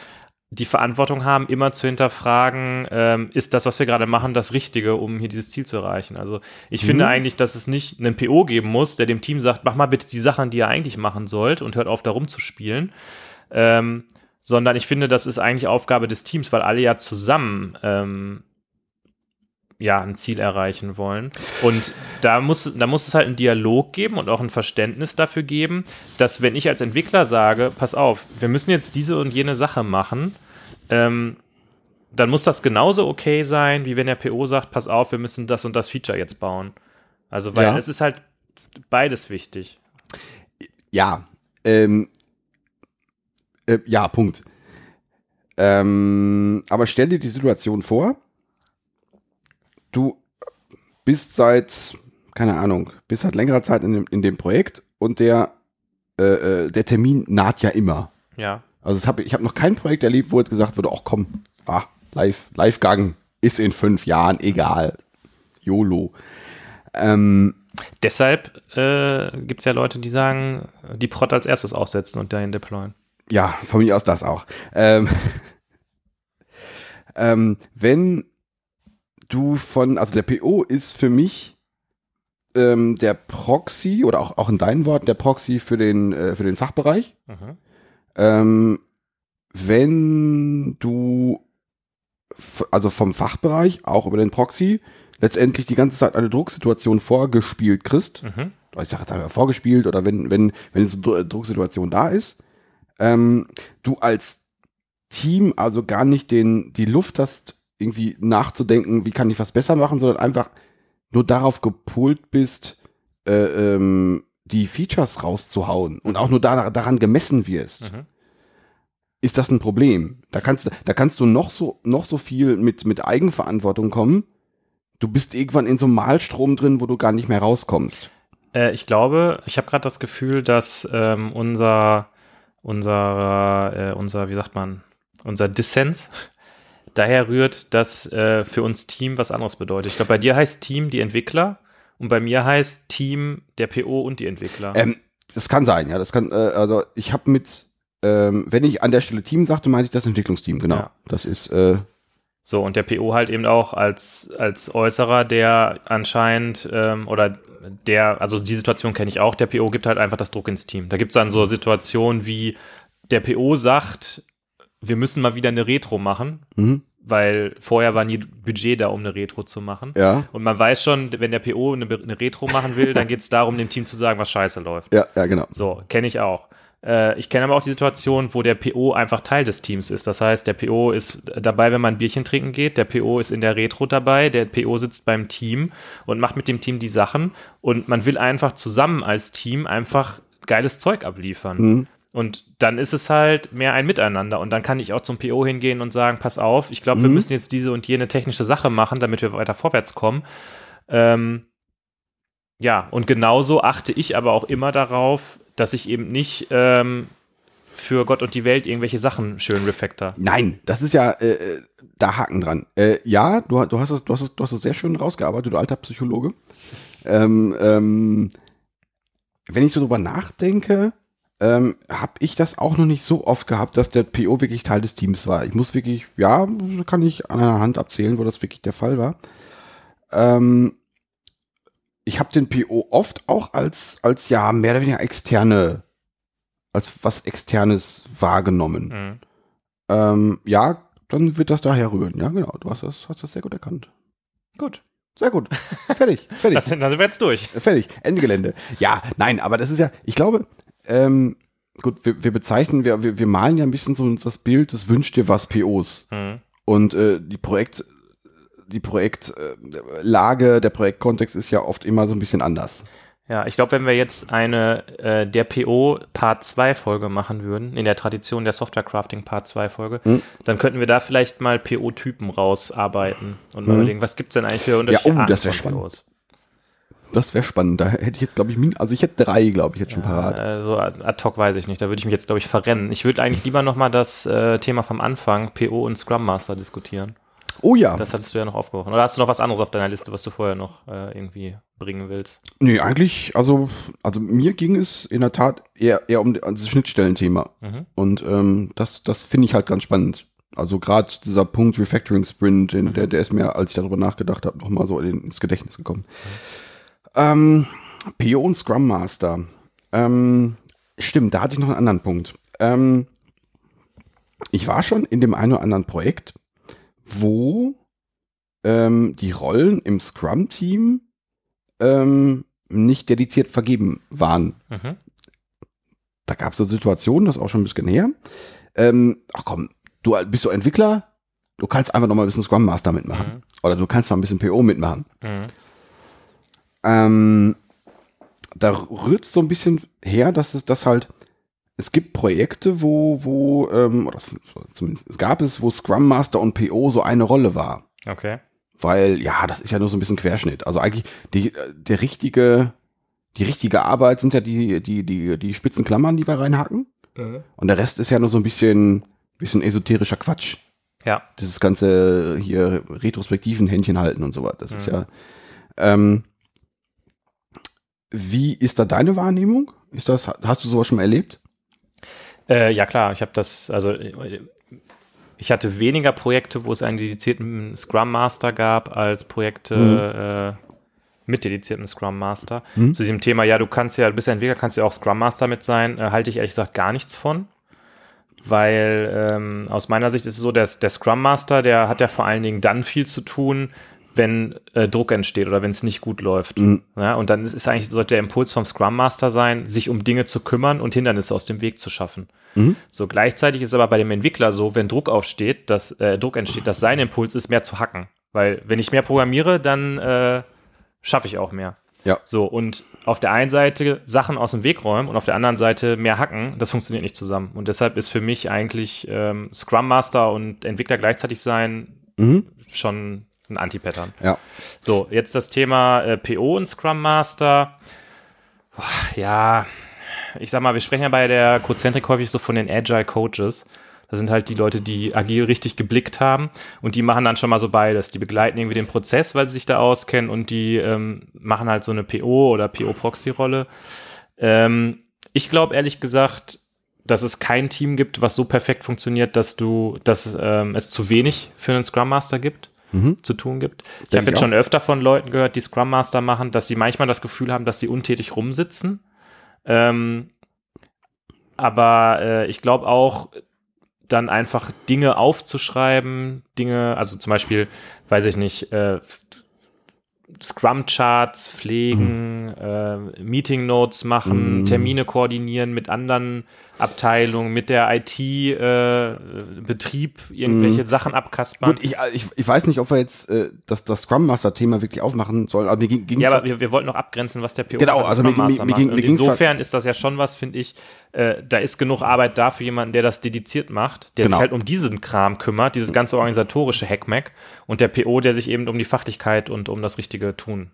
die Verantwortung haben, immer zu hinterfragen, ähm, ist das, was wir gerade machen, das Richtige, um hier dieses Ziel zu erreichen. Also ich finde eigentlich, dass es nicht einen PO geben muss, der dem Team sagt, mach mal bitte die Sachen, die ihr eigentlich machen sollt und hört auf, da rumzuspielen. Ähm, sondern ich finde, das ist eigentlich Aufgabe des Teams, weil alle ja zusammen ähm, ja ein Ziel erreichen wollen. Und da muss, da muss es halt einen Dialog geben und auch ein Verständnis dafür geben, dass wenn ich als Entwickler sage, pass auf, wir müssen jetzt diese und jene Sache machen, ähm, dann muss das genauso okay sein, wie wenn der PO sagt, pass auf, wir müssen das und das Feature jetzt bauen. Also, weil Ja. es ist halt beides wichtig. Ja, ähm, äh, ja, Punkt. Ähm, aber stell dir die Situation vor, du bist seit, keine Ahnung, bist seit längerer Zeit in dem, in dem Projekt und der, äh, äh, der Termin naht ja immer. Ja. Also hab, ich habe noch kein Projekt erlebt, wo jetzt gesagt wurde, ach komm, ah, Live, Live-Gang ist in fünf Jahren egal. YOLO. Ähm, Deshalb äh, gibt es ja Leute, die sagen, die Prot als erstes aufsetzen und dahin deployen. Ja, von mir aus das auch. Ähm, [LAUGHS] ähm, wenn du von, also der PO ist für mich ähm, der Proxy oder auch, auch in deinen Worten der Proxy für den, äh, für den Fachbereich. Mhm. Ähm, wenn du also vom Fachbereich auch über den Proxy letztendlich die ganze Zeit eine Drucksituation vorgespielt kriegst, Mhm. ich sage jetzt einfach vorgespielt oder wenn, wenn, wenn jetzt eine Dru- Drucksituation da ist, ähm, du als Team also gar nicht den, die Luft hast, irgendwie nachzudenken, wie kann ich was besser machen, sondern einfach nur darauf gepolt bist, äh, ähm, die Features rauszuhauen und auch nur da, daran gemessen wirst, Mhm. ist das ein Problem. Da kannst du, da kannst du noch so, noch so viel mit, mit Eigenverantwortung kommen. Du bist irgendwann in so einem Malstrom drin, wo du gar nicht mehr rauskommst. Äh, ich glaube, ich habe gerade das Gefühl, dass ähm, unser, unser, äh, unser, wie sagt man, unser Dissens daher rührt, dass äh, für uns Team was anderes bedeutet. Ich glaube, bei dir heißt Team die Entwickler und bei mir heißt Team der PO und die Entwickler. Ähm, das kann sein, ja. Das kann, äh, also ich habe mit, ähm, wenn ich an der Stelle Team sagte, meinte ich das Entwicklungsteam, genau. Ja. Das ist, äh, So, und der PO halt eben auch als, als Äußerer, der anscheinend, ähm, oder der, also die Situation kenne ich auch, der PO gibt halt einfach das Druck ins Team. Da gibt es dann so Situationen wie, der PO sagt, wir müssen mal wieder eine Retro machen, mhm, weil vorher war nie Budget da, um eine Retro zu machen. ja, Und man weiß schon, wenn der PO eine, eine Retro machen will, dann geht es darum, dem Team zu sagen, was scheiße läuft. ja, ja, genau. So, kenne ich auch. Äh, ich kenne aber auch die Situation, wo der PO einfach Teil des Teams ist. Das heißt, der PO ist dabei, wenn man ein Bierchen trinken geht. Der PO ist in der Retro dabei. Der PO sitzt beim Team und macht mit dem Team die Sachen. Und man will einfach zusammen als Team einfach geiles Zeug abliefern. Mhm. Und dann ist es halt mehr ein Miteinander. Und dann kann ich auch zum PO hingehen und sagen, pass auf, ich glaube, wir Mhm. müssen jetzt diese und jene technische Sache machen, damit wir weiter vorwärts kommen. Ähm, ja, und genauso achte ich aber auch immer darauf, dass ich eben nicht ähm, für Gott und die Welt irgendwelche Sachen schön refactor. Nein, das ist ja, äh, äh, da Haken dran. Äh, ja, du, du, hast es, du, hast es, du hast es sehr schön rausgearbeitet, du alter Psychologe. Ähm, ähm, wenn ich so drüber nachdenke, ähm, habe ich das auch noch nicht so oft gehabt, dass der PO wirklich Teil des Teams war. Ich muss wirklich, ja, kann ich an einer Hand abzählen, wo das wirklich der Fall war. Ähm, ich habe den PO oft auch als, als ja, mehr oder weniger externe, als was externes wahrgenommen. Mhm. Ähm, ja, dann wird das daher rühren. Ja, genau. Du hast das, hast das sehr gut erkannt. Gut. Sehr gut. Fertig. Fertig. Dann, [LAUGHS] dann sind wir jetzt durch. Fertig. Ende Gelände. Ja, nein, aber das ist ja, ich glaube, ähm, gut, wir, wir bezeichnen, wir, wir, wir malen ja ein bisschen so das Bild des Wünsch dir was POs. Mhm. Und äh, die Projekt, die Projektlage, der Projektkontext ist ja oft immer so ein bisschen anders. Ja, ich glaube, wenn wir jetzt eine äh, der PO Part 2 Folge machen würden, in der Tradition der Software Crafting Part 2 Folge, Hm. dann könnten wir da vielleicht mal PO-Typen rausarbeiten und mal Hm. überlegen, was gibt's denn eigentlich für unterschiedliche oh, das wär Arten von spannend. POs? Das wäre spannend. Da hätte ich jetzt, glaube ich, also ich hätte drei, glaube ich, jetzt schon parat. Äh, so ad hoc weiß ich nicht, da würde ich mich jetzt, glaube ich, verrennen. Ich würde eigentlich lieber nochmal das äh, Thema vom Anfang, PO und Scrum Master, diskutieren. Oh ja. Das hattest du ja noch aufgeworfen. Oder hast du noch was anderes auf deiner Liste, was du vorher noch äh, irgendwie bringen willst? Nee, eigentlich, also, also mir ging es in der Tat eher, eher um das Schnittstellenthema. Mhm. Und ähm, das, das finde ich halt ganz spannend. Also gerade dieser Punkt Refactoring Sprint, den, der, der ist mir, als ich darüber nachgedacht habe, nochmal so in, ins Gedächtnis gekommen. Ähm, PO und Scrum Master. Ähm, stimmt, da hatte ich noch einen anderen Punkt. Ähm, ich war schon in dem einen oder anderen Projekt, wo ähm, die Rollen im Scrum-Team ähm, nicht dediziert vergeben waren Mhm. da gab es so Situationen, das ist auch schon ein bisschen her. Ähm, ach komm, du bist du Entwickler, du kannst einfach noch mal ein bisschen Scrum Master mitmachen. Mhm. Oder du kannst mal ein bisschen PO mitmachen. Mhm. Ähm, da rührt so ein bisschen her, dass es das halt, es gibt Projekte, wo, wo, ähm, oder es- zumindest es gab es, wo Scrum Master und PO so eine Rolle war. Okay. Weil, ja, das ist ja nur so ein bisschen Querschnitt. Also eigentlich, die, der richtige, die richtige Arbeit sind ja die, die, die, die spitzen Klammern, die wir reinhacken. Und der Rest ist ja nur so ein bisschen, bisschen esoterischer Quatsch. Ja. Dieses ganze hier Retrospektiven Händchen halten und so was. Das ist Mhm. ja. Ähm, wie ist da deine Wahrnehmung? Ist das, hast du sowas schon mal erlebt? Äh, ja klar, ich habe das, also ich hatte weniger Projekte, wo es einen dedizierten Scrum Master gab, als Projekte äh, mit dediziertem Scrum Master. Mhm. Zu diesem Thema, ja, du kannst ja, du bist ja Entwickler, kannst ja auch Scrum Master mit sein, äh, halte ich ehrlich gesagt gar nichts von. Weil ähm, aus meiner Sicht ist es so, dass der Scrum Master, der hat ja vor allen Dingen dann viel zu tun, wenn äh, Druck entsteht oder wenn es nicht gut läuft. Mhm. Ja, und dann ist, ist eigentlich, sollte der Impuls vom Scrum Master sein, sich um Dinge zu kümmern und Hindernisse aus dem Weg zu schaffen. Mhm. So gleichzeitig ist aber bei dem Entwickler so, wenn Druck aufsteht, dass äh, Druck entsteht, dass sein Impuls ist, mehr zu hacken. Weil wenn ich mehr programmiere, dann äh, schaffe ich auch mehr. Ja. So, und auf der einen Seite Sachen aus dem Weg räumen und auf der anderen Seite mehr hacken, das funktioniert nicht zusammen. Und deshalb ist für mich eigentlich ähm, Scrum Master und Entwickler gleichzeitig sein Mhm. schon ein Anti-Pattern. Ja. So, jetzt das Thema äh, PO und Scrum Master. Boah, ja, ich sag mal, wir sprechen ja bei der Cozentrik häufig so von den Agile Coaches. Das sind halt die Leute, die agil richtig geblickt haben und die machen dann schon mal so beides. Die begleiten irgendwie den Prozess, weil sie sich da auskennen und die ähm, machen halt so eine PO oder PO-Proxy-Rolle. Ähm, ich glaube ehrlich gesagt, dass es kein Team gibt, was so perfekt funktioniert, dass du, dass ähm, es zu wenig für einen Scrum Master gibt, Mhm. zu tun gibt. Ich habe jetzt ich schon öfter von Leuten gehört, die Scrum Master machen, dass sie manchmal das Gefühl haben, dass sie untätig rumsitzen. Ähm, aber äh, ich glaube auch, dann einfach Dinge aufzuschreiben, Dinge, also zum Beispiel, weiß ich nicht, äh, Scrum-Charts pflegen, äh, Meeting-Notes machen, Mhm. Termine koordinieren mit anderen Abteilungen, mit der IT-Betrieb irgendwelche Sachen abkaspern. Gut, ich, ich, ich weiß nicht, ob wir jetzt äh, das, das Scrum Master Thema wirklich aufmachen sollen, aber mir ging Ja, aber wir, wir wollten noch abgrenzen, was der PO Genau, also mir- mir- mir macht. ging- mir ging's Insofern ist das ja schon was, finde ich, äh, da ist genug Arbeit da für jemanden, der das dediziert macht, der Genau. sich halt um diesen Kram kümmert, dieses ganze organisatorische Hackmack und der PO, der sich eben um die Fachlichkeit und um das richtige Tun.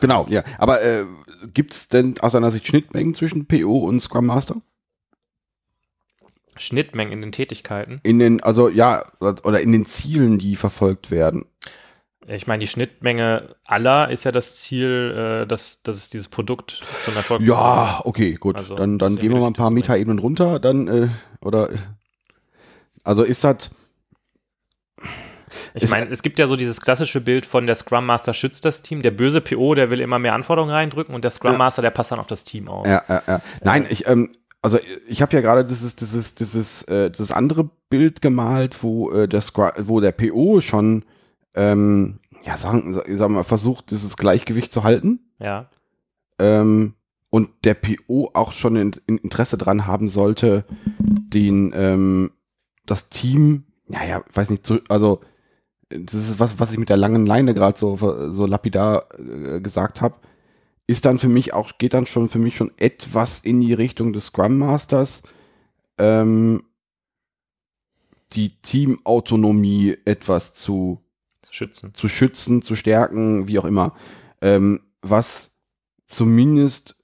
Genau, ja. Aber äh, gibt es denn aus deiner Sicht Schnittmengen zwischen PO und Scrum Master? Schnittmengen in den Tätigkeiten. In den, also ja, oder in den Zielen, die verfolgt werden. Ich meine, die Schnittmenge aller ist ja das Ziel, äh, dass, dass es dieses Produkt zum Erfolg Ja, okay, gut. Also, dann dann gehen wir mal ein paar. Metaebenen runter, dann, äh, oder, also ist das, Ich meine, es gibt ja so dieses klassische Bild von der Scrum Master schützt das Team. Der böse PO, der will immer mehr Anforderungen reindrücken und der Scrum Master, der passt dann auf das Team auf. Ja, ja, ja. Nein, ich, ähm, also ich habe ja gerade dieses, dieses, dieses, äh, dieses andere Bild gemalt, wo äh, der Scrum, wo der PO schon, ähm, ja, sagen, sagen wir mal, versucht, dieses Gleichgewicht zu halten. Ja. Ähm, und der PO auch schon in, in Interesse dran haben sollte, den, ähm, das Team, ja, ja, weiß nicht, zu, also das ist was, was ich mit der langen Leine gerade so, so lapidar äh, gesagt habe, ist dann für mich auch, geht dann schon für mich schon etwas in die Richtung des Scrum Masters, ähm, die Teamautonomie etwas zu Schützen. zu schützen, zu stärken, wie auch immer. Ähm, was zumindest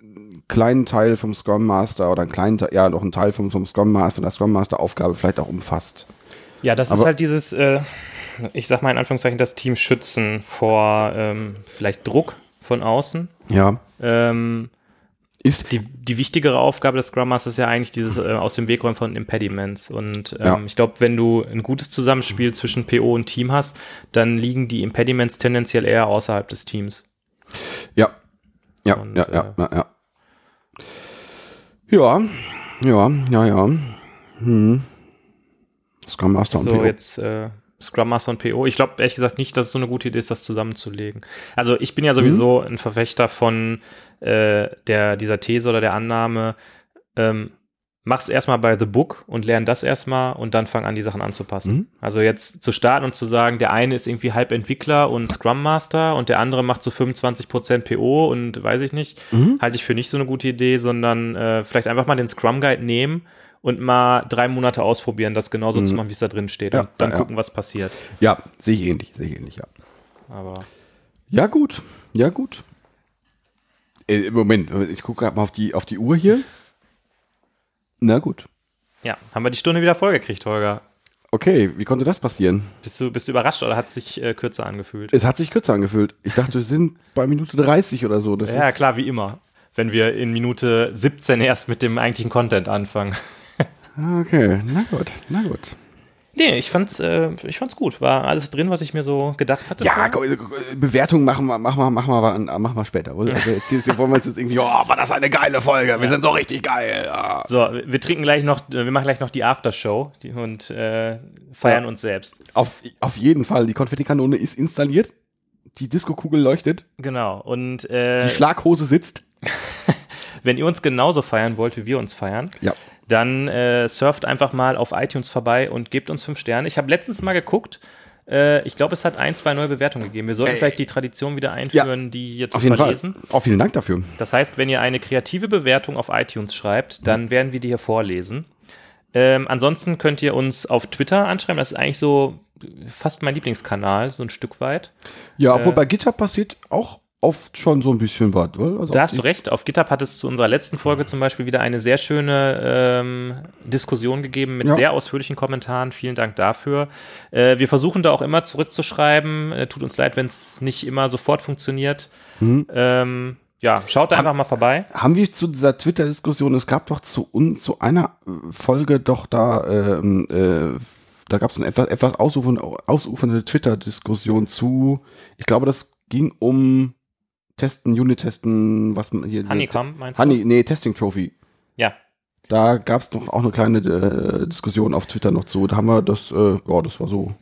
einen kleinen Teil vom Scrum Master oder einen kleinen Teil, ja, noch einen Teil vom, vom Scrum Master, von der Scrum Master Aufgabe vielleicht auch umfasst. Ja, das ist Aber- halt dieses, äh, ich sag mal in Anführungszeichen, das Team schützen vor ähm, vielleicht Druck von außen. Ja. Ähm, Ist, die, die wichtigere Aufgabe des Scrum Masters ist ja eigentlich dieses äh, aus dem Weg räumen von Impediments. Und ähm, Ja. ich glaube, wenn du ein gutes Zusammenspiel zwischen PO und Team hast, dann liegen die Impediments tendenziell eher außerhalb des Teams. ja. Ja, Und, ja, ja, ja, ja. Ja, ja, ja, ja. Hm. Scrum Master und So PO. jetzt äh, Scrum Master und PO. Ich glaube ehrlich gesagt nicht, dass es so eine gute Idee ist, das zusammenzulegen. Also ich bin ja sowieso ein Verfechter von äh, der, dieser These oder der Annahme, ähm, mach's erstmal bei The Book und lern das erstmal und dann fang an, die Sachen anzupassen. Mhm. Also jetzt zu starten und zu sagen, der eine ist irgendwie halb Entwickler und Scrum Master und der andere macht so 25% PO und weiß ich nicht, Mhm. halte ich für nicht so eine gute Idee, sondern äh, vielleicht einfach mal den Scrum Guide nehmen und mal drei Monate ausprobieren, das genauso zu machen, wie es da drin steht Mhm. Ja, und dann ja, gucken, was passiert. Ja, sehe ich ähnlich, sehe ich ähnlich, ja. Aber Ja, gut. Ja, gut. Äh, Moment, ich gucke gerade mal auf die, auf die Uhr hier. Na gut. ja, haben wir die Stunde wieder vollgekriegt, Holger. Okay, wie konnte das passieren? Bist du, bist du überrascht oder hat es sich äh, kürzer angefühlt? Es hat sich kürzer angefühlt. Ich dachte, wir sind bei Minute 30 oder so. Das ja, klar, wie immer. Wenn wir in Minute 17 erst mit dem eigentlichen Content anfangen. Okay, na gut, na gut. Nee, ich fand's, äh, ich fand's gut. War alles drin, was ich mir so gedacht hatte. Ja, komm, Bewertung machen wir, machen wir, machen wir, machen wir später. Oder? Also jetzt, jetzt wollen wir jetzt irgendwie, oh, war das eine geile Folge. Wir sind so richtig geil. Ah. So, wir trinken gleich noch, äh, wir machen gleich noch die Aftershow und äh, feiern Ja. uns selbst. Auf, auf jeden Fall, die Konfettikanone ist installiert. Die Disco-Kugel leuchtet. Genau. Und äh, Die Schlaghose sitzt. [LAUGHS] wenn ihr uns genauso feiern wollt, wie wir uns feiern, Ja. Dann äh, surft einfach mal auf iTunes vorbei und gebt uns fünf Sterne. Ich habe letztens mal geguckt. Äh, ich glaube, es hat ein, zwei neue Bewertungen gegeben. Wir sollten Ey. vielleicht die Tradition wieder einführen, die hier zu Auf jeden verlesen. Fall. Auch vielen Dank dafür. Das heißt, wenn ihr eine kreative Bewertung auf iTunes schreibt, dann werden wir die hier vorlesen. Ähm, ansonsten könnt ihr uns auf Twitter anschreiben. Das ist eigentlich so fast mein Lieblingskanal, so ein Stück weit. Ja, obwohl Äh, bei GitHub passiert auch oft schon so ein bisschen was. oder? Also Da hast du recht. Auf GitHub hat es zu unserer letzten Folge zum Beispiel wieder eine sehr schöne ähm, Diskussion gegeben mit Ja. sehr ausführlichen Kommentaren. Vielen Dank dafür. Äh, wir versuchen da auch immer zurückzuschreiben. Äh, tut uns leid, wenn es nicht immer sofort funktioniert. Mhm. Ähm, ja, schaut da einfach mal vorbei. Haben wir zu dieser Twitter-Diskussion, es gab doch zu uns, zu einer äh, Folge doch da, ähm, äh, da gab es eine etwas, etwas ausufernde, ausufernde Twitter-Diskussion zu, ich glaube, das ging um Testen, Unit-Testen, was man hier. Honeycomb, meinst du? Honey, nee, Testing Trophy. Ja, Da gab es doch auch eine kleine äh, Diskussion auf Twitter noch zu. Da haben wir das, äh, ja, das war so.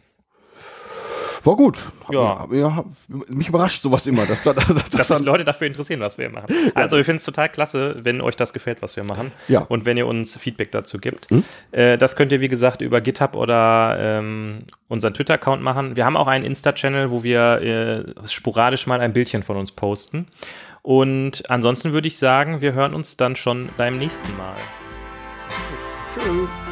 War gut. Ja. ja. Mich überrascht sowas immer. Dass, da- [LAUGHS] dass, dass, dass sich Leute dafür interessieren, was wir machen. [LAUGHS] Also wir finden es total klasse, wenn euch das gefällt, was wir machen. Ja. Und wenn ihr uns Feedback dazu gibt. Hm? Äh, das könnt ihr, wie gesagt, über GitHub oder ähm, unseren Twitter-Account machen. Wir haben auch einen Insta-Channel, wo wir äh, sporadisch mal ein Bildchen von uns posten. Und ansonsten würde ich sagen, wir hören uns dann schon beim nächsten Mal. Tschüss.